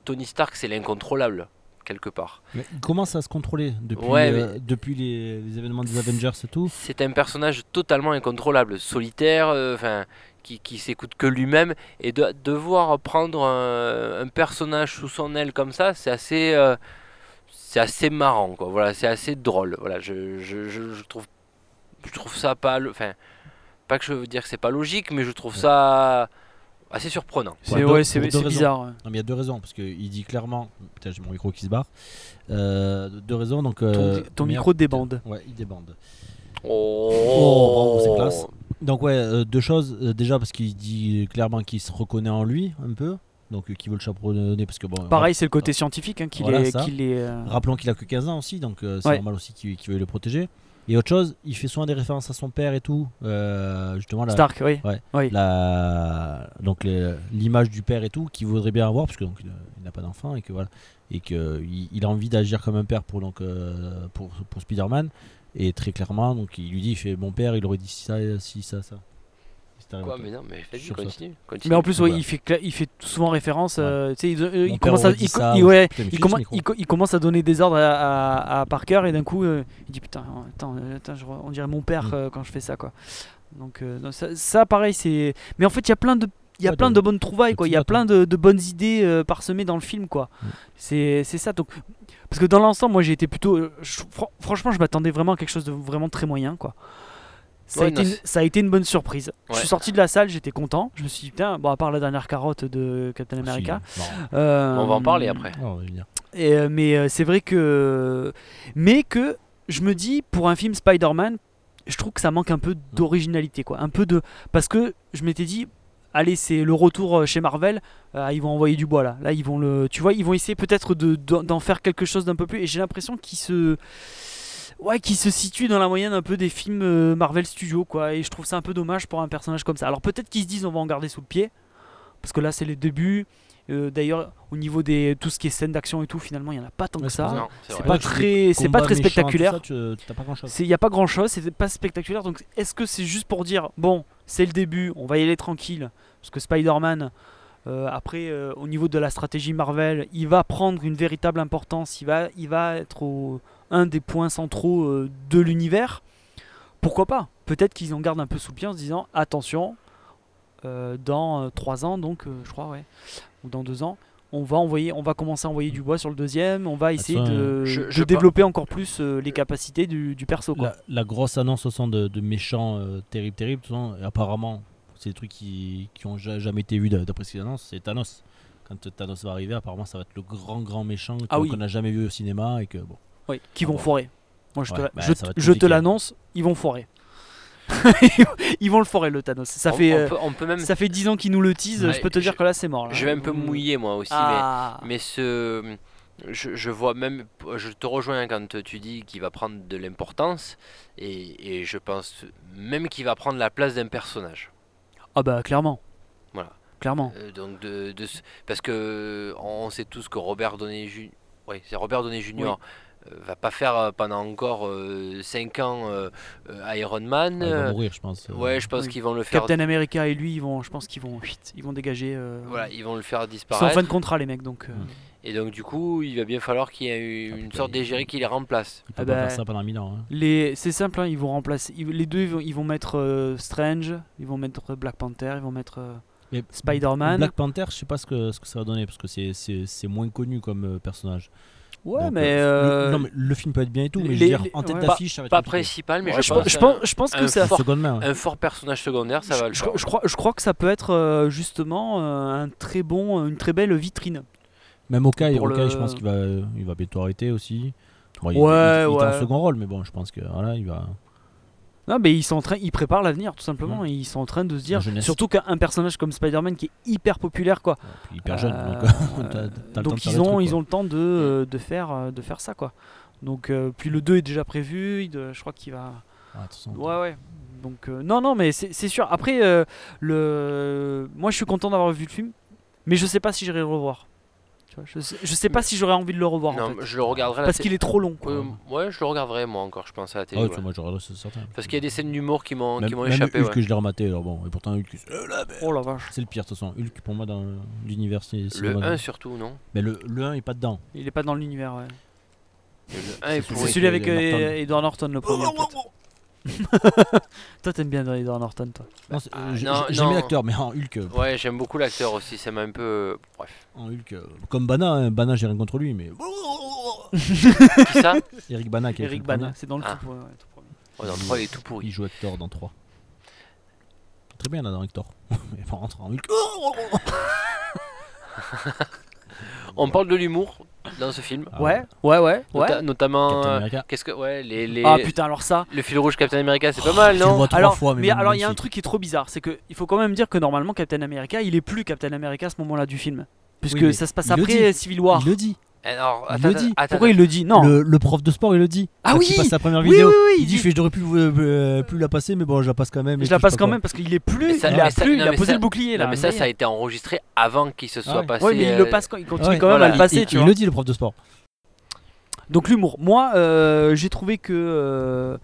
Speaker 2: Tony Stark c'est l'incontrôlable quelque part.
Speaker 4: Mais il commence à se contrôler depuis,
Speaker 2: Ouais,
Speaker 4: euh, depuis les, les événements des Avengers et tout.
Speaker 2: C'est un personnage totalement incontrôlable, solitaire, euh, qui, qui s'écoute que lui-même. Et de devoir prendre un, un personnage sous son aile comme ça, c'est assez, euh, c'est assez marrant, quoi. Voilà, c'est assez drôle. Voilà, je, je, je, je trouve, je trouve ça pas, enfin, pas que je veux dire que c'est pas logique, mais je trouve ça assez surprenant.
Speaker 3: C'est
Speaker 4: Ouais,
Speaker 3: bizarre. ouais.
Speaker 4: Non, mais il y a deux raisons, parce qu'il dit clairement. Putain, j'ai mon micro qui se barre. Euh, deux raisons. Donc, euh,
Speaker 3: ton
Speaker 4: merde.
Speaker 3: micro débande.
Speaker 4: Ouais, il débande.
Speaker 2: Oh,
Speaker 4: bravo, c'est classe. Donc, ouais, euh, deux choses. Euh, déjà, parce qu'il dit clairement qu'il se reconnaît en lui, un peu. Donc, euh, qu'il veut le chaperonner, parce que bon.
Speaker 3: Pareil, c'est le côté scientifique hein, qui
Speaker 4: Voilà,
Speaker 3: qui euh,
Speaker 4: Rappelons qu'il a que 15 ans aussi, donc euh, c'est
Speaker 3: Ouais.
Speaker 4: normal aussi qu'il qu'il veuille le protéger. Et autre chose, il fait souvent des références à son père et tout. euh, justement, la,
Speaker 3: Stark, oui.
Speaker 4: Ouais.
Speaker 3: Oui.
Speaker 4: la, donc l'image du père et tout qu'il voudrait bien avoir parce que donc il, il n'a pas d'enfant et que voilà et que il, il a envie d'agir comme un père pour donc euh, pour, pour Spider-Man et très clairement donc il lui dit il fait mon père il aurait dit ça si ça ça
Speaker 2: Quoi,
Speaker 4: toi.
Speaker 2: mais non, mais vas-y,
Speaker 4: Sur ça.
Speaker 2: continue, continue.
Speaker 3: Mais en plus, ouais,
Speaker 4: Voilà.
Speaker 3: il, fait, cla- il fait souvent référence. euh, tu sais, il, euh,
Speaker 4: Mon
Speaker 3: il
Speaker 4: père
Speaker 3: commence à,
Speaker 4: aurait dit
Speaker 3: il, co-
Speaker 4: ça,
Speaker 3: il-
Speaker 4: ou-
Speaker 3: ouais,
Speaker 4: Putain, mais
Speaker 3: il,
Speaker 4: fiche
Speaker 3: commen-
Speaker 4: le micro.
Speaker 3: il co- il commence à donner des ordres à, à- à Parker et d'un coup, euh, il dit putain, attends, euh, attends, je re- on dirait mon père
Speaker 4: Mm.
Speaker 3: euh, quand je fais ça, quoi. Donc, euh, non, ça, ça, pareil, c'est. Mais en fait, il y a plein de. Il y a
Speaker 4: Ouais,
Speaker 3: plein
Speaker 4: de-
Speaker 3: de bonnes trouvailles,
Speaker 4: de
Speaker 3: quoi. Il y a plein de, de bonnes idées euh, parsemées dans le film, quoi.
Speaker 4: Mm.
Speaker 3: C'est c'est ça. Donc, parce que dans l'ensemble, moi, j'ai été plutôt. euh, je- fran- franchement, je m'attendais vraiment à quelque chose de vraiment très moyen, quoi. Ça, a été une,
Speaker 2: c'est-
Speaker 3: ça a été une bonne surprise. Je suis sorti de la salle, j'étais content. Je me suis dit, putain, bon, à part la dernière carotte de Captain
Speaker 4: Si,
Speaker 3: America. euh,
Speaker 2: On va en parler après.
Speaker 4: Non, on va y venir.
Speaker 3: et, euh, mais euh, c'est vrai que. Mais que je me dis, pour un film Spider-Man, je trouve que ça manque un peu d'originalité, quoi. Un peu de. Parce que je m'étais dit, allez, c'est le retour chez Marvel, euh, ils vont envoyer du bois là. Là, ils vont le. Tu vois, ils vont essayer peut-être de- d'en d'en faire quelque chose d'un peu plus. Et j'ai l'impression qu'ils se. Ouais, qui se situe dans la moyenne un peu des films euh, Marvel Studios, quoi. Et je trouve ça un peu dommage pour un personnage comme ça. Alors peut-être qu'ils se disent, on va en garder sous le pied. Parce que là, c'est les débuts. Euh, D'ailleurs, au niveau des tout ce qui est scènes d'action et tout, finalement, il n'y en a pas tant que
Speaker 4: c'est
Speaker 3: ça.
Speaker 2: c'est
Speaker 3: pas très, c'est pas très spectaculaire. Il n'y a pas grand chose, c'est pas spectaculaire. Donc, est-ce que c'est juste pour dire, bon, c'est le début, on va y aller tranquille Parce que Spider-Man, euh, après, euh, au niveau de la stratégie Marvel, il va prendre une véritable importance. Il va, il va être au- un des points centraux euh, de l'univers. Pourquoi pas? Peut-être qu'ils en gardent un peu sous le pied en se disant, attention, euh, dans 3 ans, donc, euh, je crois, ouais, ou dans 2 ans. On va, envoyer, on va commencer à envoyer du bois sur le deuxième, on va essayer de,
Speaker 2: je-
Speaker 3: de
Speaker 2: je-
Speaker 3: développer encore plus euh, les capacités du, du perso. Quoi.
Speaker 4: La, la grosse annonce au sens de, de méchants euh, terribles, terribles, apparemment, c'est des trucs qui, qui ont ja- jamais été vus d'a- d'après ces annonces, c'est Thanos. Quand Thanos va arriver, apparemment, ça va être le grand, grand méchant
Speaker 3: Ah oui.
Speaker 4: qu'on n'a jamais vu au cinéma et que bon.
Speaker 3: Oui, qui
Speaker 4: Ah
Speaker 3: vont
Speaker 4: bon.
Speaker 3: foirer. Moi, je te,
Speaker 4: Ouais, bah,
Speaker 3: je, je te l'annonce, ils vont foirer. ils vont le foirer le Thanos. Ça
Speaker 2: on,
Speaker 3: fait,
Speaker 2: on
Speaker 3: euh,
Speaker 2: peut, on peut même.
Speaker 3: ça fait 10 ans qu'ils nous le teasent.
Speaker 2: Ouais,
Speaker 3: je peux te dire que là, c'est mort. là.
Speaker 2: Je vais un peu mouiller moi aussi,
Speaker 3: Ah.
Speaker 2: mais, mais ce. Je, je vois même. Je te rejoins quand tu dis qu'il va prendre de l'importance, et, et je pense même qu'il va prendre la place d'un personnage.
Speaker 3: Ah bah clairement.
Speaker 2: Voilà.
Speaker 3: Clairement.
Speaker 2: Euh, donc de, de ce- parce que on sait tous que Robert Downey Jr. Oui, c'est Robert Downey Jr. va pas faire euh, pendant encore 5 ans euh, euh, Iron Man.
Speaker 4: Ah, il va
Speaker 2: euh,
Speaker 4: mourir, je pense. euh.
Speaker 2: ouais, je pense
Speaker 3: Oui.
Speaker 2: qu'ils vont le faire.
Speaker 3: Captain America et lui, ils vont, je pense qu'ils vont, huit, ils vont dégager. euh,
Speaker 2: Voilà, ils vont le faire
Speaker 3: ils sont en
Speaker 2: disparaître.
Speaker 3: fin de contrat les mecs, donc. euh,
Speaker 4: Mm.
Speaker 2: Et donc du coup, il va bien falloir qu'il y ait
Speaker 4: Ah,
Speaker 2: une
Speaker 4: putain,
Speaker 2: sorte d'égérie qui les remplace.
Speaker 3: Ah bah,
Speaker 4: faire ça pendant 1000 ans. hein.
Speaker 3: Les, c'est simple, hein, ils vont remplacer. ils- les deux, ils vont, ils vont mettre euh, Strange, ils vont mettre Black Panther, ils vont mettre euh,
Speaker 4: Mais
Speaker 3: Spider-Man.
Speaker 4: Black Panther, je sais pas ce que, ce que ça va donner parce que c'est- c'est c'est moins connu comme euh, personnage.
Speaker 3: Ouais,
Speaker 4: Donc,
Speaker 3: mais.
Speaker 4: euh, le-
Speaker 3: euh,
Speaker 4: non, mais le film peut être bien et tout, mais je veux dire,
Speaker 3: les-
Speaker 4: en tête
Speaker 3: ouais.
Speaker 4: d'affiche, ça va être
Speaker 2: Pas
Speaker 4: compliqué.
Speaker 2: principal, mais
Speaker 3: ouais,
Speaker 2: je,
Speaker 3: je,
Speaker 2: pense,
Speaker 3: je pense, je pense
Speaker 2: un
Speaker 3: que ça.
Speaker 2: fort-
Speaker 4: ouais.
Speaker 2: un fort personnage secondaire, ça va le
Speaker 3: je,
Speaker 2: faire.
Speaker 3: je crois, je crois que ça peut être euh, justement euh, un très bon, une très belle vitrine.
Speaker 4: Même
Speaker 3: pour
Speaker 4: Hawkeye,
Speaker 3: le-
Speaker 4: je pense qu'il va, il va bientôt arrêter aussi. Bon, il,
Speaker 3: Ouais,
Speaker 4: il- il est en second rôle, mais bon, je pense que voilà, il va.
Speaker 3: Non, mais ils sont en train, ils préparent l'avenir tout simplement.
Speaker 4: Mm.
Speaker 3: et Ils sont en train de se dire, surtout qu'un personnage comme Spider-Man qui est hyper populaire, quoi.
Speaker 4: Hyper jeune,
Speaker 3: Euh,
Speaker 4: donc
Speaker 3: donc ils ont,
Speaker 4: trucs,
Speaker 3: ils ont le temps de, euh, de faire, euh, de faire ça, quoi. Donc euh, puis le 2 est déjà prévu. je crois qu'il va.
Speaker 4: Ah,
Speaker 3: Ouais, ouais. Donc euh, non, non, mais c'est sûr. Après, le, moi, je suis content d'avoir vu le film, mais je sais pas si j'irai le revoir. Tu vois, je, sais, je sais pas si j'aurais envie de le revoir. en
Speaker 2: Non,
Speaker 3: fait.
Speaker 2: je le regarderai
Speaker 3: Parce qu'il est trop long. quoi.
Speaker 2: Ouais, ouais, je le regarderai moi encore, je pense à la
Speaker 4: Ah
Speaker 2: télé.
Speaker 4: ouais,
Speaker 2: ouais.
Speaker 4: moi j'aurais c'est certain.
Speaker 2: Parce qu'il y a des scènes d'humour qui m'ont
Speaker 4: Même,
Speaker 2: qui m'ont
Speaker 4: même
Speaker 2: échappé.
Speaker 4: Hulk,
Speaker 2: ouais.
Speaker 4: que je l'ai rematé, alors bon, et pourtant Hulk, c'est euh, la merde.
Speaker 3: Oh la vache.
Speaker 4: c'est le pire de toute façon. Hulk pour moi dans l'univers
Speaker 2: Le
Speaker 4: cinématographique.
Speaker 2: 1 surtout, non
Speaker 4: Mais le, le 1 est pas dedans.
Speaker 3: Il est pas dans l'univers. Ouais.
Speaker 2: Le 1 est
Speaker 4: C'est
Speaker 3: celui avec euh, Edward Norton le premier. toi, t'aimes bien Edward Norton, toi.
Speaker 4: Non, c'est-
Speaker 2: Ah,
Speaker 4: euh, j'ai-
Speaker 2: non,
Speaker 4: j'ai- J'aimais
Speaker 2: non.
Speaker 4: l'acteur, mais en Hulk, euh,
Speaker 2: Ouais, j'aime beaucoup l'acteur aussi, ça m'a un peu. euh, Bref.
Speaker 4: en Hulk euh, comme Bana, hein, Bana j'ai rien contre lui, mais
Speaker 2: Qui ça?
Speaker 4: Eric Bana qui fait
Speaker 3: Eric Bana, c'est dans le
Speaker 2: Ah.
Speaker 3: tout, ouais, ouais, tout premier.
Speaker 2: Oh, Dans le 3, il est tout
Speaker 4: il
Speaker 2: pourri.
Speaker 4: joue Hector dans 3. Très bien là dans Hector. mais par contre en Hulk.
Speaker 2: On parle de l'humour dans ce film.
Speaker 4: Ah
Speaker 3: Ouais, ouais, ouais, ouais.
Speaker 2: Nota- notamment.
Speaker 4: Captain
Speaker 2: euh,
Speaker 4: America.
Speaker 2: Qu'est-ce que. Ouais, les. les...
Speaker 3: Ah putain, alors ça.
Speaker 2: Le fil rouge Captain America, c'est pas mal, non
Speaker 4: vois trois
Speaker 3: alors,
Speaker 4: fois, mais,
Speaker 3: mais alors il y a un truc qui est trop bizarre, c'est que il faut quand même dire que normalement Captain America, il est plus Captain America à ce moment-là du film, puisque ça se passe après
Speaker 4: dit.
Speaker 3: Civil War.
Speaker 4: Il le dit.
Speaker 2: Alors,
Speaker 4: Il le dit.
Speaker 2: attends,
Speaker 3: Pourquoi il le dit Non.
Speaker 4: Le, le prof de sport il le dit.
Speaker 3: Ah
Speaker 4: Quand
Speaker 3: oui
Speaker 4: il passe la première
Speaker 3: Oui,
Speaker 4: vidéo.
Speaker 3: oui, oui,
Speaker 4: il dit je fais, j'aurais pu euh, plus la passer mais bon je la passe quand même. et
Speaker 3: Je la passe quand même parce qu'il est plus,
Speaker 2: ça-
Speaker 3: il a
Speaker 2: ça-
Speaker 3: plus,
Speaker 2: non,
Speaker 3: il a posé
Speaker 2: ça-
Speaker 3: le bouclier là.
Speaker 2: Non, mais ça, ça a été enregistré avant qu'il se soit
Speaker 4: ouais.
Speaker 2: passé.
Speaker 3: Ouais, mais il le
Speaker 2: euh,
Speaker 3: passe, quand- il continue
Speaker 4: Ouais,
Speaker 3: quand même
Speaker 2: voilà,
Speaker 3: à le passer,
Speaker 4: il,
Speaker 3: tu
Speaker 4: il
Speaker 3: vois.
Speaker 4: le dit le prof de sport.
Speaker 3: Donc l'humour. Moi, euh, j'ai trouvé que euh,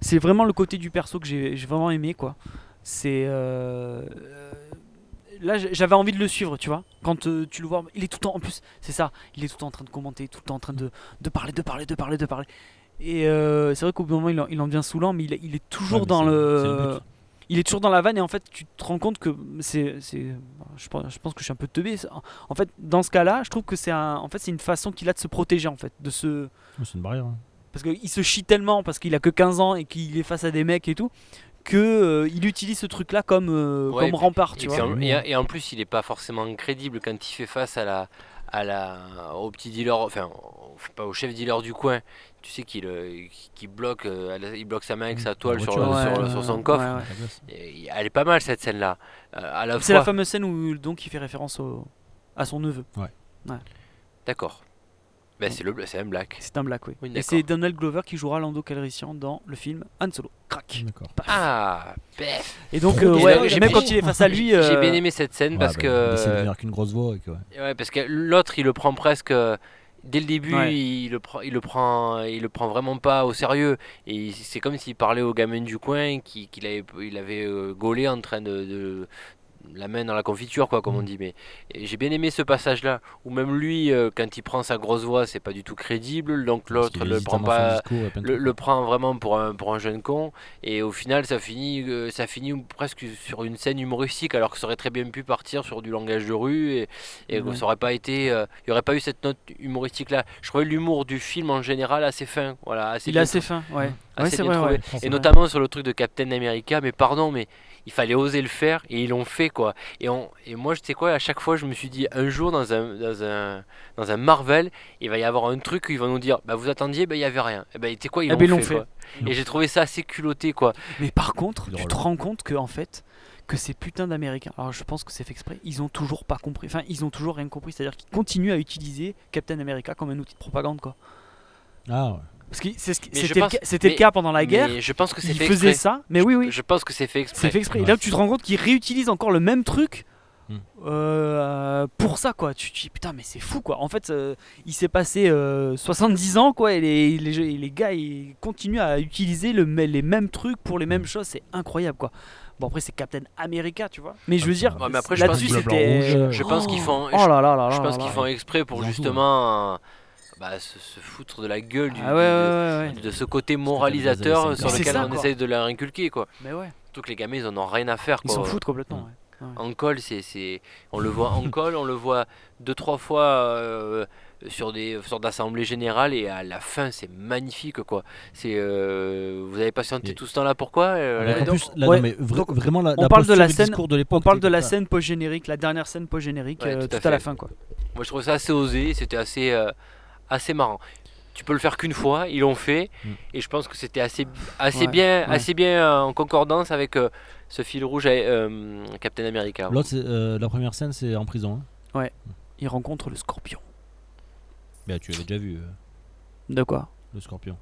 Speaker 3: c'est vraiment le côté du perso que j'ai vraiment aimé, quoi. C'est là, j'avais envie de le suivre, tu vois. Quand euh, tu le vois, il est tout le temps, en plus, c'est ça, il est tout le temps en train de commenter, tout le temps en train de, de parler, de parler, de parler, de parler. Et euh, c'est vrai qu'au bout d'un moment, il en, il en devient saoulant, mais il, il est toujours
Speaker 4: Ouais,
Speaker 3: dans
Speaker 4: le
Speaker 3: il est toujours dans la vanne et en fait tu te rends compte que c'est je pense, je pense que je suis un peu teubé en- fait dans ce cas-là je trouve que c'est un en fait c'est une façon qu'il a de se protéger en fait de se
Speaker 4: C'est une barrière. hein.
Speaker 3: parce qu'il se chie tellement parce qu'il a que 15 ans et qu'il est face à des mecs et tout que euh, il utilise ce truc là comme euh,
Speaker 2: Ouais,
Speaker 3: comme rempart
Speaker 2: Et,
Speaker 3: tu
Speaker 2: puis
Speaker 3: vois
Speaker 2: en, et- et en plus, il est pas forcément crédible quand il fait face à la, à la, au petit dealer, enfin, pas au chef dealer du coin. Tu sais qu'il euh, qu'il bloque, euh, il bloque sa main avec sa toile
Speaker 4: La
Speaker 2: sur,
Speaker 3: Ouais,
Speaker 2: son
Speaker 3: ouais,
Speaker 2: coffre.
Speaker 3: ouais, ouais.
Speaker 2: Et elle est pas mal cette scène-là. Euh, à la
Speaker 3: c'est
Speaker 2: fois.
Speaker 3: la fameuse scène où donc il fait référence au, à son neveu
Speaker 2: D'accord. Bah, c'est le c'est un black.
Speaker 3: C'est un black, oui.
Speaker 2: Oui,
Speaker 3: et c'est Donald Glover qui jouera Lando Calrissian dans le film Han Solo. Crac.
Speaker 4: D'accord.
Speaker 3: Paf.
Speaker 2: Ah, bef.
Speaker 3: Et donc, euh, ouais,
Speaker 2: Et
Speaker 3: même quand il est face à lui.
Speaker 2: J'ai
Speaker 3: euh,
Speaker 2: bien aimé cette scène
Speaker 4: Ouais,
Speaker 2: parce
Speaker 4: bah,
Speaker 2: que
Speaker 4: de venir qu'une grosse voix. Et que, ouais.
Speaker 2: ouais, parce que l'autre il le prend presque euh, dès le début,
Speaker 3: Ouais.
Speaker 2: il le prend il le prend il le prend vraiment pas au sérieux et c'est comme s'il parlait au gamin du coin qui qu'il avait il avait euh, gaulé en train de, de- la main dans la confiture quoi comme on dit mais j'ai bien aimé ce passage là où même lui euh, quand il prend sa grosse voix c'est pas du tout crédible donc l'autre le prend pas
Speaker 4: discours
Speaker 2: le, prend vraiment pour un, pour un jeune con et au final ça finit euh, ça finit presque sur une scène humoristique alors que ça aurait très bien pu partir sur du langage de rue et, ça aurait pas été euh, il y aurait pas eu cette note humoristique là je trouvais l'humour du film en général assez fin voilà assez
Speaker 3: Il est assez fin, ouais.
Speaker 2: assez
Speaker 3: Ouais, c'est
Speaker 2: bien
Speaker 3: vrai,
Speaker 2: trouvé.
Speaker 3: ouais.
Speaker 4: C'est
Speaker 2: et
Speaker 4: vrai.
Speaker 2: notamment sur le truc de Captain America mais pardon mais il fallait oser le faire et ils l'ont fait quoi et, on, et moi je sais quoi à chaque fois je me suis dit un jour dans un, dans un, dans un Marvel il va y avoir un truc où ils vont nous dire bah vous attendiez bah il y avait rien et ben tu sais quoi ils
Speaker 3: Eh
Speaker 2: l'ont fait,
Speaker 3: fait.
Speaker 2: quoi. et j'ai trouvé ça assez culotté quoi
Speaker 3: Mais par contre, tu te rends compte que en fait, que ces putains d'Américains, alors je pense que c'est fait exprès, ils ont toujours pas compris. Enfin, ils ont toujours rien compris. C'est-à-dire qu'ils continuent à utiliser Captain America comme un outil de propagande, quoi.
Speaker 4: Ah ouais.
Speaker 3: Parce que c'est ce qui-
Speaker 2: Mais je
Speaker 3: c'était le,
Speaker 2: pense-
Speaker 3: ca- c'était le
Speaker 2: mais-
Speaker 3: cas pendant la guerre.
Speaker 2: mais je pense que c'est fait exprès.
Speaker 3: ça, mais oui, oui.
Speaker 2: je pense que c'est fait exprès
Speaker 3: C'est fait exprès. Et là, tu te rends compte qu'ils réutilisent encore le même truc
Speaker 4: Hmm.
Speaker 3: euh, pour ça, quoi. Tu te dis, putain, mais c'est fou, quoi. En fait, euh, il s'est passé euh, 70 ans, quoi, et les, les, les gars, ils continuent à utiliser le, les mêmes trucs pour les mêmes choses. C'est incroyable, quoi. Bon, après, c'est Captain America, tu vois. Mais je veux dire,
Speaker 2: Ouais, mais après, je pense
Speaker 3: là-dessus, c'était.
Speaker 2: Je pense qu'ils font
Speaker 3: Oh là là là
Speaker 2: je
Speaker 3: là
Speaker 2: pense qu'ils font exprès pour justement euh, bah, se, se foutre de la gueule du,
Speaker 3: Ah ouais, ouais,
Speaker 2: du-
Speaker 3: ouais, ouais.
Speaker 2: de ce côté moralisateur
Speaker 4: 50.
Speaker 2: sur lequel
Speaker 3: ça,
Speaker 2: on
Speaker 3: quoi.
Speaker 2: essaye de leur inculquer quoi.
Speaker 3: Mais ouais,
Speaker 2: Surtout que les gamins ils en ont rien à faire
Speaker 3: ils s'en foutent complètement. Ouais.
Speaker 2: En col, c'est, c'est, on le voit en col, on le voit deux trois fois euh, sur des sortes d'assemblées générales et à la fin c'est magnifique quoi. C'est, euh, vous avez patienté
Speaker 4: Et-
Speaker 2: tout ce temps-là pourquoi euh, là-
Speaker 4: plus, là,
Speaker 3: ouais,
Speaker 4: non, mais vra-
Speaker 3: donc,
Speaker 4: vraiment la,
Speaker 3: on
Speaker 4: la
Speaker 3: parle de la scène-
Speaker 4: discours de
Speaker 3: On parle de la scène post-générique, la dernière scène post-générique,
Speaker 2: Ouais,
Speaker 3: euh,
Speaker 2: tout à
Speaker 3: tout à la fin, quoi.
Speaker 2: Moi je trouvais ça assez osé, c'était assez, euh, assez marrant. Tu peux le faire qu'une fois, ils l'ont fait,
Speaker 4: Mm.
Speaker 2: et je pense que c'était assez, assez
Speaker 3: Ouais,
Speaker 2: bien,
Speaker 3: ouais.
Speaker 2: assez bien euh, en concordance avec euh, ce fil rouge à euh, Captain America.
Speaker 4: L'autre, euh, la première scène, c'est en prison. hein.
Speaker 3: Il rencontre le scorpion.
Speaker 4: Bah, tu l'avais déjà vu, euh,
Speaker 3: De quoi?
Speaker 4: Le scorpion.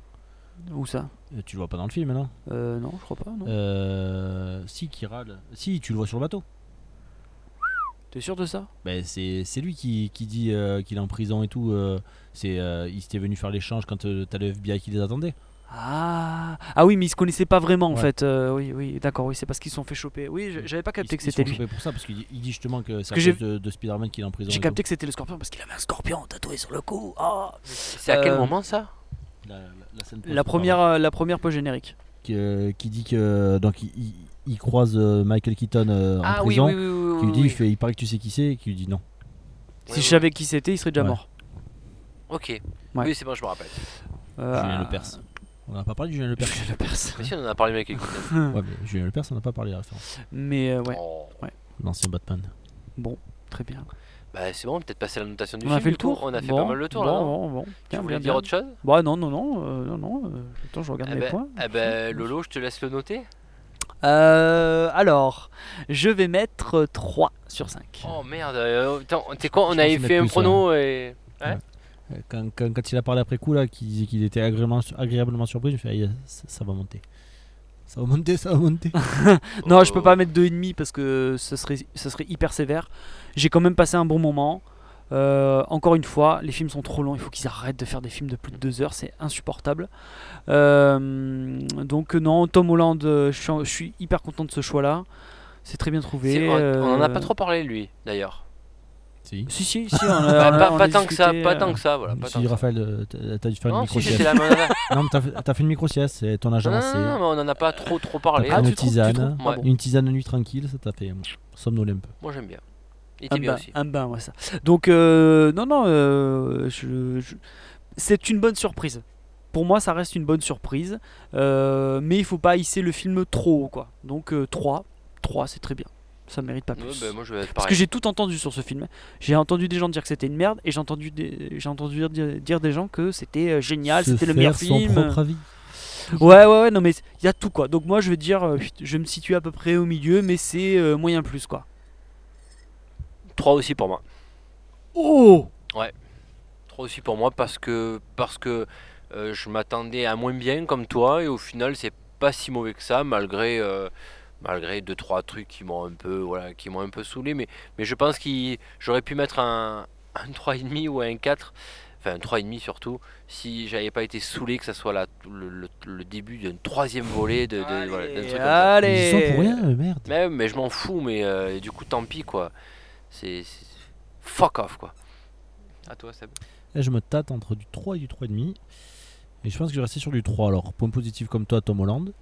Speaker 3: Où ça?
Speaker 4: Tu le vois pas dans le film, non?
Speaker 3: Euh, Non, je crois pas, non.
Speaker 4: euh, Si, qui râle. Si, tu le vois sur le bateau.
Speaker 3: T'es sûr de ça?
Speaker 4: Bah, c'est, c'est lui qui, qui dit euh, qu'il est en prison et tout. euh, c'est, euh, il s'était venu faire l'échange quand euh, t'as le FBI qui les attendait.
Speaker 3: ah. ah oui, mais ils se connaissaient pas vraiment, en
Speaker 4: Ouais.
Speaker 3: fait. euh, oui, oui, d'accord, oui, c'est parce qu'ils se sont fait choper. Oui, je- j'avais pas capté
Speaker 4: Ils-
Speaker 3: que
Speaker 4: ils
Speaker 3: c'était
Speaker 4: sont
Speaker 3: lui.
Speaker 4: chopés pour ça, parce qu'il dit, il dit justement que c'est à
Speaker 3: que j'ai-
Speaker 4: cause de, de Spider-Man qu'il est en prison.
Speaker 3: J'ai
Speaker 4: et
Speaker 3: capté que c'était le scorpion parce qu'il avait un scorpion tatoué sur le cou. Ah
Speaker 2: C'est à quel
Speaker 3: Euh,
Speaker 2: moment ça?
Speaker 4: Tout. La, la- la scène
Speaker 3: la
Speaker 4: post-
Speaker 3: première, euh, la première post-générique.
Speaker 4: qui, euh, qui dit que donc il, il- il croise euh, Michael Keaton euh, en
Speaker 2: Ah
Speaker 4: prison,
Speaker 2: oui, oui, oui,
Speaker 4: qui lui
Speaker 2: oui,
Speaker 4: dit
Speaker 2: oui.
Speaker 4: il, fait, il paraît que tu sais qui c'est, et qui lui dit non.
Speaker 3: Si
Speaker 2: Ouais,
Speaker 3: je
Speaker 2: ouais.
Speaker 3: savais qui c'était, il serait déjà
Speaker 4: Ouais.
Speaker 3: mort.
Speaker 2: Ok.
Speaker 3: Ouais.
Speaker 2: Oui, c'est bon, je me rappelle.
Speaker 3: Euh,
Speaker 4: Julien Lepers. On n'a pas parlé de Julien Lepers.
Speaker 3: Julien Lepers.
Speaker 2: Mais si, on en a parlé avec Keaton.
Speaker 4: ouais, mais Julien Lepers, on n'a pas parlé de la référence.
Speaker 3: Mais euh, ouais,
Speaker 2: Oh.
Speaker 4: L'ancien Batman.
Speaker 3: très bien.
Speaker 2: Bah, c'est bon, peut-être passer à la notation du
Speaker 3: On
Speaker 2: film.
Speaker 3: a fait le tour
Speaker 2: On a fait
Speaker 3: Bon,
Speaker 2: pas mal le tour là.
Speaker 3: bon, bon, bon.
Speaker 2: Tu
Speaker 3: Bien,
Speaker 2: voulais
Speaker 3: bien,
Speaker 2: dire
Speaker 3: bien.
Speaker 2: autre chose?
Speaker 3: Bah non, non, non, euh, non, non. euh, attends, je regarde
Speaker 2: Eh
Speaker 3: mes
Speaker 2: ben,
Speaker 3: points.
Speaker 2: eh ben, Lolo, je te laisse le noter.
Speaker 3: Euh, alors, je vais mettre 3 sur 5.
Speaker 2: Oh merde, euh, t'es quoi On avait fait un prono et.
Speaker 4: Euh, Quand, quand- quand il a parlé après coup, là, qu'il disait qu'il était agréablement, agréablement surpris, je me suis dit, Ah, ça, ça va monter. Ça va monter, ça va monter.
Speaker 3: Non, je peux
Speaker 2: Oh.
Speaker 3: pas mettre 2,5 parce que ce serait, ce serait hyper sévère. J'ai quand même passé un bon moment. Euh, encore une fois, les films sont trop longs. Il faut qu'ils arrêtent de faire des films de plus de 2 heures. C'est insupportable. Euh, donc, non, Tom Holland, euh, je suis, je suis hyper content de ce choix-là. C'est très bien trouvé.
Speaker 2: On, on en a pas trop parlé lui, d'ailleurs.
Speaker 4: si.
Speaker 3: Si, si, si. On a,
Speaker 2: Bah,
Speaker 3: on a-
Speaker 2: pas
Speaker 3: on a
Speaker 2: pas tant que ça, pas tant que ça, voilà. Pas
Speaker 4: si. Raphaël, t'as dû faire une
Speaker 2: Non, si
Speaker 4: micro-sieste.
Speaker 2: j'étais là, mais on en a-
Speaker 4: Non, mais t'as fait- une micro-sieste, c'est ton âge
Speaker 2: non, non,
Speaker 4: avancé.
Speaker 2: non, mais on en a pas trop trop parlé.
Speaker 3: Ah,
Speaker 4: une tisane,
Speaker 3: trouves
Speaker 2: Ouais.
Speaker 3: bon.
Speaker 4: une tisane de nuit tranquille, ça t'a fait somnoler un peu.
Speaker 2: Moi j'aime bien. Il
Speaker 3: un
Speaker 2: était bien
Speaker 3: bain,
Speaker 2: aussi.
Speaker 3: un bain, ouais, ça. Donc, euh, non, non, euh, je- je- c'est une bonne surprise. Pour moi, ça reste une bonne surprise. euh, mais il faut pas hisser le film trop haut, quoi. Donc, euh, 3, 3, c'est très bien. Ça mérite pas plus.
Speaker 2: Ouais, bah, moi je vais être
Speaker 3: Parce que j'ai tout entendu sur ce film. J'ai entendu des gens dire que c'était une merde et j'ai entendu, des, j'ai entendu dire, dire des gens que c'était génial, c'était le meilleur film.
Speaker 4: propre avis.
Speaker 3: Ouais, ouais, ouais, non, mais il y a tout quoi. Donc, moi, je vais dire, je vais me situer à peu près au milieu, mais c'est moyen plus quoi.
Speaker 2: 3 aussi pour moi.
Speaker 3: Oh
Speaker 2: 3 3 aussi pour moi parce que, parce que euh, je m'attendais à moins bien comme toi et au final c'est pas si mauvais que ça malgré euh, malgré deux trois trucs qui m'ont un peu voilà qui m'ont un peu saoulé mais mais je pense qu'il j'aurais pu mettre un un 3,5 ou un 4 enfin un 3,5 surtout si j'avais pas été saoulé que ça soit la, le, le- le début d'une troisième volée de, de- voilà, d'un truc comme ça.
Speaker 3: Allez,
Speaker 4: Ils y sont pour rien, merde.
Speaker 2: mais, mais je m'en fous mais euh, du coup tant pis quoi c'est fuck off quoi à toi Seb
Speaker 4: Là, je me tâte entre du 3 et du 3,5. Et je pense que je vais rester sur du 3. Alors, point positif comme toi, Tom Holland.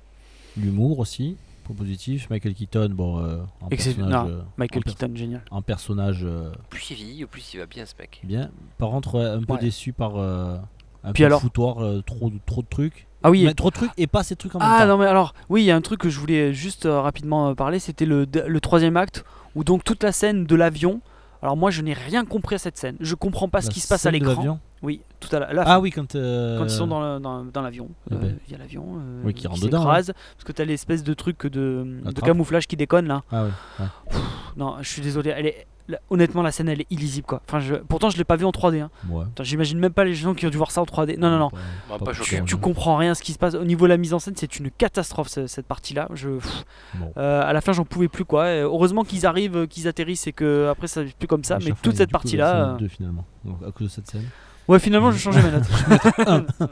Speaker 4: L'humour aussi. Point positif. Michael Keaton, bon, euh, en
Speaker 3: Excellent.
Speaker 4: personnage,
Speaker 3: Non,
Speaker 4: euh,
Speaker 3: Michael
Speaker 4: en per-
Speaker 3: Keaton, génial.
Speaker 4: en personnage euh,
Speaker 2: plus il vieillit plus il va bien ce mec
Speaker 4: bien. Par contre, un peu
Speaker 3: Ouais.
Speaker 4: déçu par euh, un
Speaker 3: Puis
Speaker 4: peu
Speaker 3: alors
Speaker 4: foutoir, euh, trop, trop de trucs.
Speaker 3: Ah oui.
Speaker 4: Mais trop de trucs et pas ces trucs en même
Speaker 3: Ah
Speaker 4: temps.
Speaker 3: non mais alors oui il y a un truc que je voulais juste euh, rapidement parler c'était le, le troisième acte où donc toute la scène de l'avion alors moi je n'ai rien compris à cette scène je comprends pas ce qui se passe à l'écran oui tout à la, la
Speaker 4: Ah oui, quand. euh,
Speaker 3: quand ils sont dans le- dans, dans l'avion
Speaker 4: Eh
Speaker 3: euh,
Speaker 4: ben.
Speaker 3: il y a l'avion euh,
Speaker 4: Oui, qui rentre dedans,
Speaker 3: s'écrase parce que t'as l'espèce de truc de, camouflage qui déconne là
Speaker 4: Ah ouais. ouais.
Speaker 3: non je suis désolé elle est la- honnêtement la scène elle est illisible quoi. Enfin je, pourtant je l'ai pas vu en 3D hein.
Speaker 4: Ouais.
Speaker 3: J'imagine même pas les gens qui ont dû voir ça en 3D non non non.
Speaker 2: Bah,
Speaker 4: Pas
Speaker 3: tu comprends rien ce qui se passe. Au niveau de la mise en scène c'est une catastrophe ce- cette partie là je pff,
Speaker 4: Bon.
Speaker 3: euh, à la fin j'en pouvais plus quoi. Et heureusement qu'ils arrivent euh, qu'ils atterrissent et que après ça n'est plus comme ça. Mais toute
Speaker 4: et
Speaker 3: cette
Speaker 4: du coup,
Speaker 3: partie
Speaker 4: la
Speaker 3: là
Speaker 4: scène deux, finalement. Donc, à cause de cette scène.
Speaker 3: ouais finalement je changeais ma note.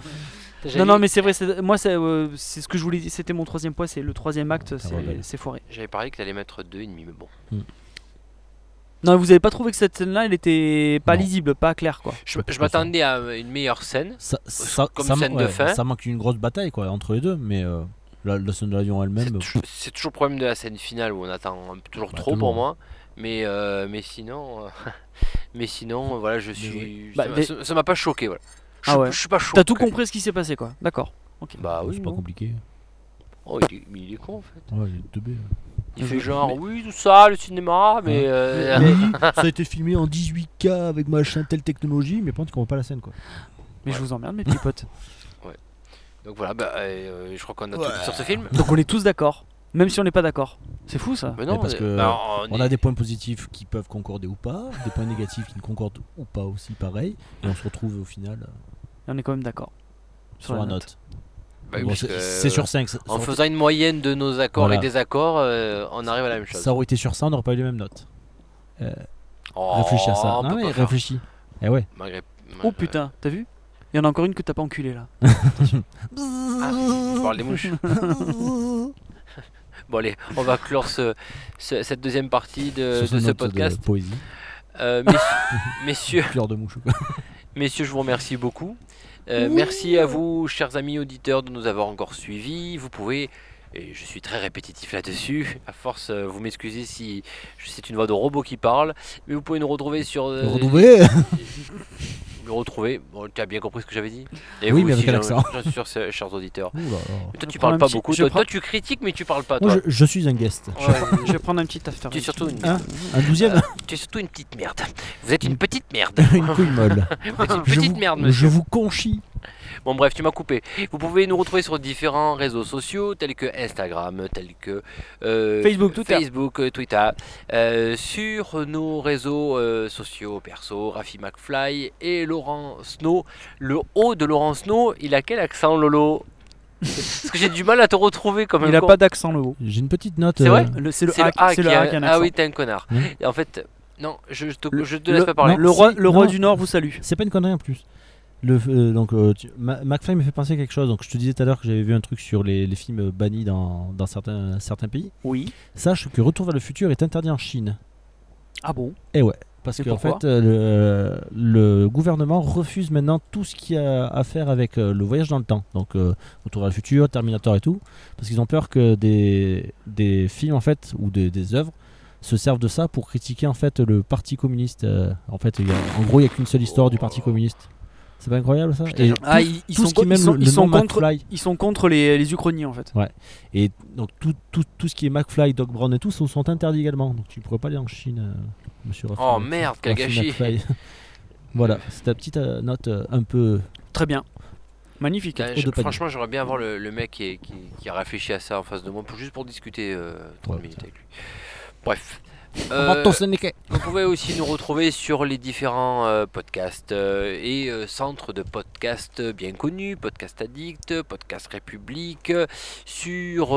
Speaker 3: Non non mais c'est vrai moi c'est euh, c'est ce que je voulais dire. C'était mon troisième point c'est le troisième acte c'est-
Speaker 4: va, belle.
Speaker 3: c'est foiré.
Speaker 2: J'avais parlé que t'allais mettre 2,5, mais bon.
Speaker 3: Non vous avez pas trouvé que cette scène là elle était pas
Speaker 4: Non.
Speaker 3: lisible pas claire quoi
Speaker 2: Je, m'attendais à une meilleure scène.
Speaker 4: Ça, ça,
Speaker 2: comme
Speaker 4: ça,
Speaker 2: scène de
Speaker 4: ouais,
Speaker 2: fin.
Speaker 4: ça manque une grosse bataille quoi entre les deux, mais euh, la, la scène de l'avion elle-même.
Speaker 2: c'est toujours le problème de la scène finale où on attend toujours
Speaker 4: Bah,
Speaker 2: trop pour moi. Mais, euh, mais sinon, euh, mais sinon, euh, voilà, je suis.
Speaker 3: Bah,
Speaker 2: ça m'a- pas choqué, voilà. Je,
Speaker 3: Ah ouais.
Speaker 2: je suis pas choqué.
Speaker 3: t'as tout compris ce qui s'est passé quoi d'accord
Speaker 2: Bah oui,
Speaker 4: c'est pas compliqué.
Speaker 2: Oh, il est, mais il est con en fait.
Speaker 4: Ouais, il est teubé.
Speaker 2: Il fait genre, oui, tout ça, le cinéma, mais. euh,
Speaker 4: Oui, ça a été filmé en 18K avec machin telle technologie, mais par contre, tu comprends pas la scène quoi.
Speaker 3: mais je vous emmerde mes petits potes.
Speaker 2: Donc voilà, bah, euh, je crois qu'on a tout dit sur ce film.
Speaker 3: donc on est tous d'accord même si on n'est pas d'accord. C'est fou ça.
Speaker 2: Mais non,
Speaker 4: parce
Speaker 2: euh,
Speaker 4: que
Speaker 2: bah, on,
Speaker 4: On
Speaker 2: est-
Speaker 4: a des points positifs qui peuvent concorder ou pas, des points négatifs qui ne concordent ou pas aussi pareil, et on se retrouve au final euh,
Speaker 3: Et on est quand même d'accord.
Speaker 4: Sur la note. Bon, c'est sur 5.
Speaker 2: En faisant une moyenne de nos accords
Speaker 4: Voilà.
Speaker 2: et désaccords, euh, on arrive à la même chose.
Speaker 4: Ça aurait été sur ça, on n'aurait pas eu les mêmes notes.
Speaker 2: Oh,
Speaker 4: réfléchis à ça.
Speaker 2: on
Speaker 4: Non, mais réfléchis. Eh ouais.
Speaker 2: Malgré-
Speaker 3: oh putain t'as vu? Il y en a encore une que t'as pas enculé là
Speaker 2: Ah, tu parles des mouches. bon allez, on va clore ce, ce- cette deuxième partie de,
Speaker 4: Sur
Speaker 2: de ce podcast.
Speaker 4: poésie.
Speaker 2: Euh, messieurs, messieurs,
Speaker 4: de mouche.
Speaker 2: Messieurs, je vous remercie beaucoup. Euh, merci à vous, chers amis auditeurs, de nous avoir encore suivis. Vous pouvez, et je suis très répétitif là-dessus, à force, euh, vous m'excusez si c'est une voix de robot qui parle, mais vous pouvez nous retrouver sur... euh,
Speaker 4: Retrouver
Speaker 2: me retrouver. Bon, tu as bien compris ce que j'avais dit Et
Speaker 4: Oui,
Speaker 2: vous
Speaker 4: mais
Speaker 2: aussi,
Speaker 4: avec l'accent.
Speaker 2: J'en suis sûr, c'est- chers auditeurs.
Speaker 4: Ouh là là.
Speaker 2: Mais toi,
Speaker 3: Je
Speaker 2: tu
Speaker 3: prends
Speaker 2: parles
Speaker 3: un
Speaker 2: pas
Speaker 3: petit-
Speaker 2: beaucoup.
Speaker 3: je
Speaker 2: Toi,
Speaker 3: prends-
Speaker 2: toi, tu critiques, mais tu parles pas.
Speaker 4: Moi,
Speaker 2: Toi.
Speaker 4: je, je suis un guest.
Speaker 2: Ouais,
Speaker 3: je vais prendre un petit after
Speaker 2: tu es surtout une,
Speaker 4: Hein Un douzième
Speaker 2: tu es surtout une petite merde. Vous êtes une petite merde.
Speaker 4: Une couille molle.
Speaker 2: Vous êtes une
Speaker 4: Je
Speaker 2: petite
Speaker 4: vous-
Speaker 2: merde,
Speaker 4: Je
Speaker 2: monsieur.
Speaker 4: vous conchis.
Speaker 2: Bon, bref, tu m'as coupé. Vous pouvez nous retrouver sur différents réseaux sociaux, tels que Instagram, tels que euh,
Speaker 3: Facebook, Twitter.
Speaker 2: Facebook, euh, Twitter. Euh, sur nos réseaux euh, sociaux perso, Rafi McFly et Laurent Snow. Le haut de Laurent Snow, il a quel accent, Lolo? Parce que j'ai du mal à te retrouver comme
Speaker 3: il a
Speaker 2: con.
Speaker 3: pas d'accent le haut
Speaker 4: J'ai une petite note.
Speaker 2: C'est vrai?
Speaker 3: Le- c'est le
Speaker 2: C'est le
Speaker 3: A
Speaker 2: A
Speaker 3: c'est le
Speaker 2: qui
Speaker 3: A
Speaker 2: a-
Speaker 3: qui a un
Speaker 2: Ah
Speaker 3: accent.
Speaker 2: oui, t'es un connard. Et en fait, non, je, je te,
Speaker 3: Le-
Speaker 2: je te
Speaker 3: le-
Speaker 2: laisse pas parler.
Speaker 3: le roi, le roi
Speaker 4: non.
Speaker 3: du Nord vous salue
Speaker 4: C'est pas une connerie en plus. Le, euh, donc, euh, tu- McFly me fait penser à quelque chose. Donc, je te disais tout à l'heure que j'avais vu un truc sur les, les films bannis dans, dans certains, certains pays.
Speaker 3: oui
Speaker 4: Sache que Retour vers le futur est interdit en Chine.
Speaker 3: ah bon?
Speaker 4: Et ouais. Parce qu'en fait, euh, le, le gouvernement refuse maintenant tout ce qui a à faire avec le voyage dans le temps. Donc, Retour vers le futur, Terminator et tout. Parce qu'ils ont peur que des, des films, en fait, ou des, des œuvres se servent de ça pour critiquer, en fait, le Parti communiste. Euh, en fait, il y a- en gros, il n'y a qu'une seule histoire du Parti communiste. C'est pas incroyable ça
Speaker 2: Putain,
Speaker 4: Et
Speaker 2: genre-
Speaker 3: ah
Speaker 4: tout-
Speaker 3: ils,
Speaker 4: tout
Speaker 3: sont,
Speaker 4: ce qui
Speaker 3: co-
Speaker 4: même
Speaker 3: ils sont,
Speaker 4: le,
Speaker 3: ils
Speaker 4: le
Speaker 3: sont
Speaker 4: nom
Speaker 3: contre
Speaker 4: McFly
Speaker 3: ils sont contre les, les Ukrainiens en fait
Speaker 4: et donc tout, tout, tout ce qui est McFly, Doc Brown et tout sont, sont interdits également. Donc tu pourrais pas aller en Chine, euh, monsieur Raphaël.
Speaker 2: Oh merde, quel gâchis.
Speaker 4: Voilà, c'est ta petite euh, note euh, un peu.
Speaker 3: très bien magnifique
Speaker 2: je- franchement, j'aimerais bien avoir le, le mec qui, est- qui- qui a réfléchi à ça en face de moi, pour, juste pour discuter euh, 30
Speaker 4: Ouais,
Speaker 2: minutes
Speaker 4: ça.
Speaker 2: avec lui. Bref, Euh, vous pouvez aussi nous retrouver sur les différents euh, podcasts euh, et centres de podcasts bien connus, Podcast Addict, Podcast République, sur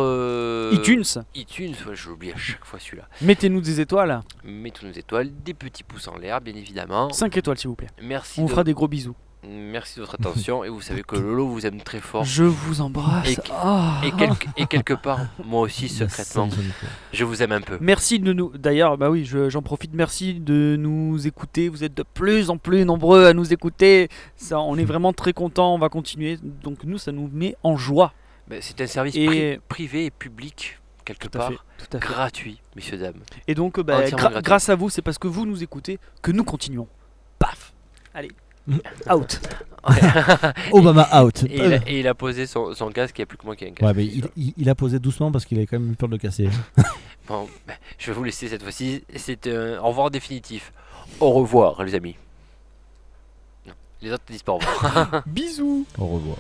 Speaker 3: iTunes,
Speaker 2: iTunes, ouais, je l'oublie à chaque fois celui-là.
Speaker 3: mettez-nous des étoiles.
Speaker 2: Mettez-nous des étoiles, des petits pouces en l'air, bien évidemment.
Speaker 3: 5 étoiles, s'il vous plaît.
Speaker 2: Merci,
Speaker 3: On vous
Speaker 2: de,
Speaker 3: fera des gros bisous.
Speaker 2: Merci de votre attention et vous savez que Lolo vous aime très fort.
Speaker 3: Je vous embrasse.
Speaker 2: Et-
Speaker 3: Ah.
Speaker 2: Et, quelque- et quelque part, moi aussi secrètement, je vous aime un peu.
Speaker 3: Merci de nous. D'ailleurs, bah oui, je- j'en profite. Merci de nous écouter. Vous êtes de plus en plus nombreux à nous écouter. Ça, on est vraiment très contents. On va continuer. Donc nous, ça nous met en joie.
Speaker 2: Ben, C'est un service
Speaker 3: Et-
Speaker 2: pri- privé et public, quelque
Speaker 3: Tout à
Speaker 2: part,
Speaker 3: fait. Tout à fait.
Speaker 2: gratuit, messieurs, dames.
Speaker 3: Et donc, bah,
Speaker 2: Entièrement
Speaker 3: gra-
Speaker 2: gratuit.
Speaker 3: grâce à vous, c'est parce que vous nous écoutez que nous continuons. Paf. Allez. Out.
Speaker 4: Obama out.
Speaker 2: Et il, a, et il a posé son, son casque, il n'y a plus que moi qui ai un casque.
Speaker 4: Ouais, mais il, il- il a posé doucement parce qu'il avait quand même eu peur de le casser.
Speaker 2: Bon, ben, je vais vous laisser cette fois-ci. C'est un au revoir définitif. Au revoir, les amis. Non, les autres disent pas au revoir.
Speaker 3: Bisous.
Speaker 4: Au revoir.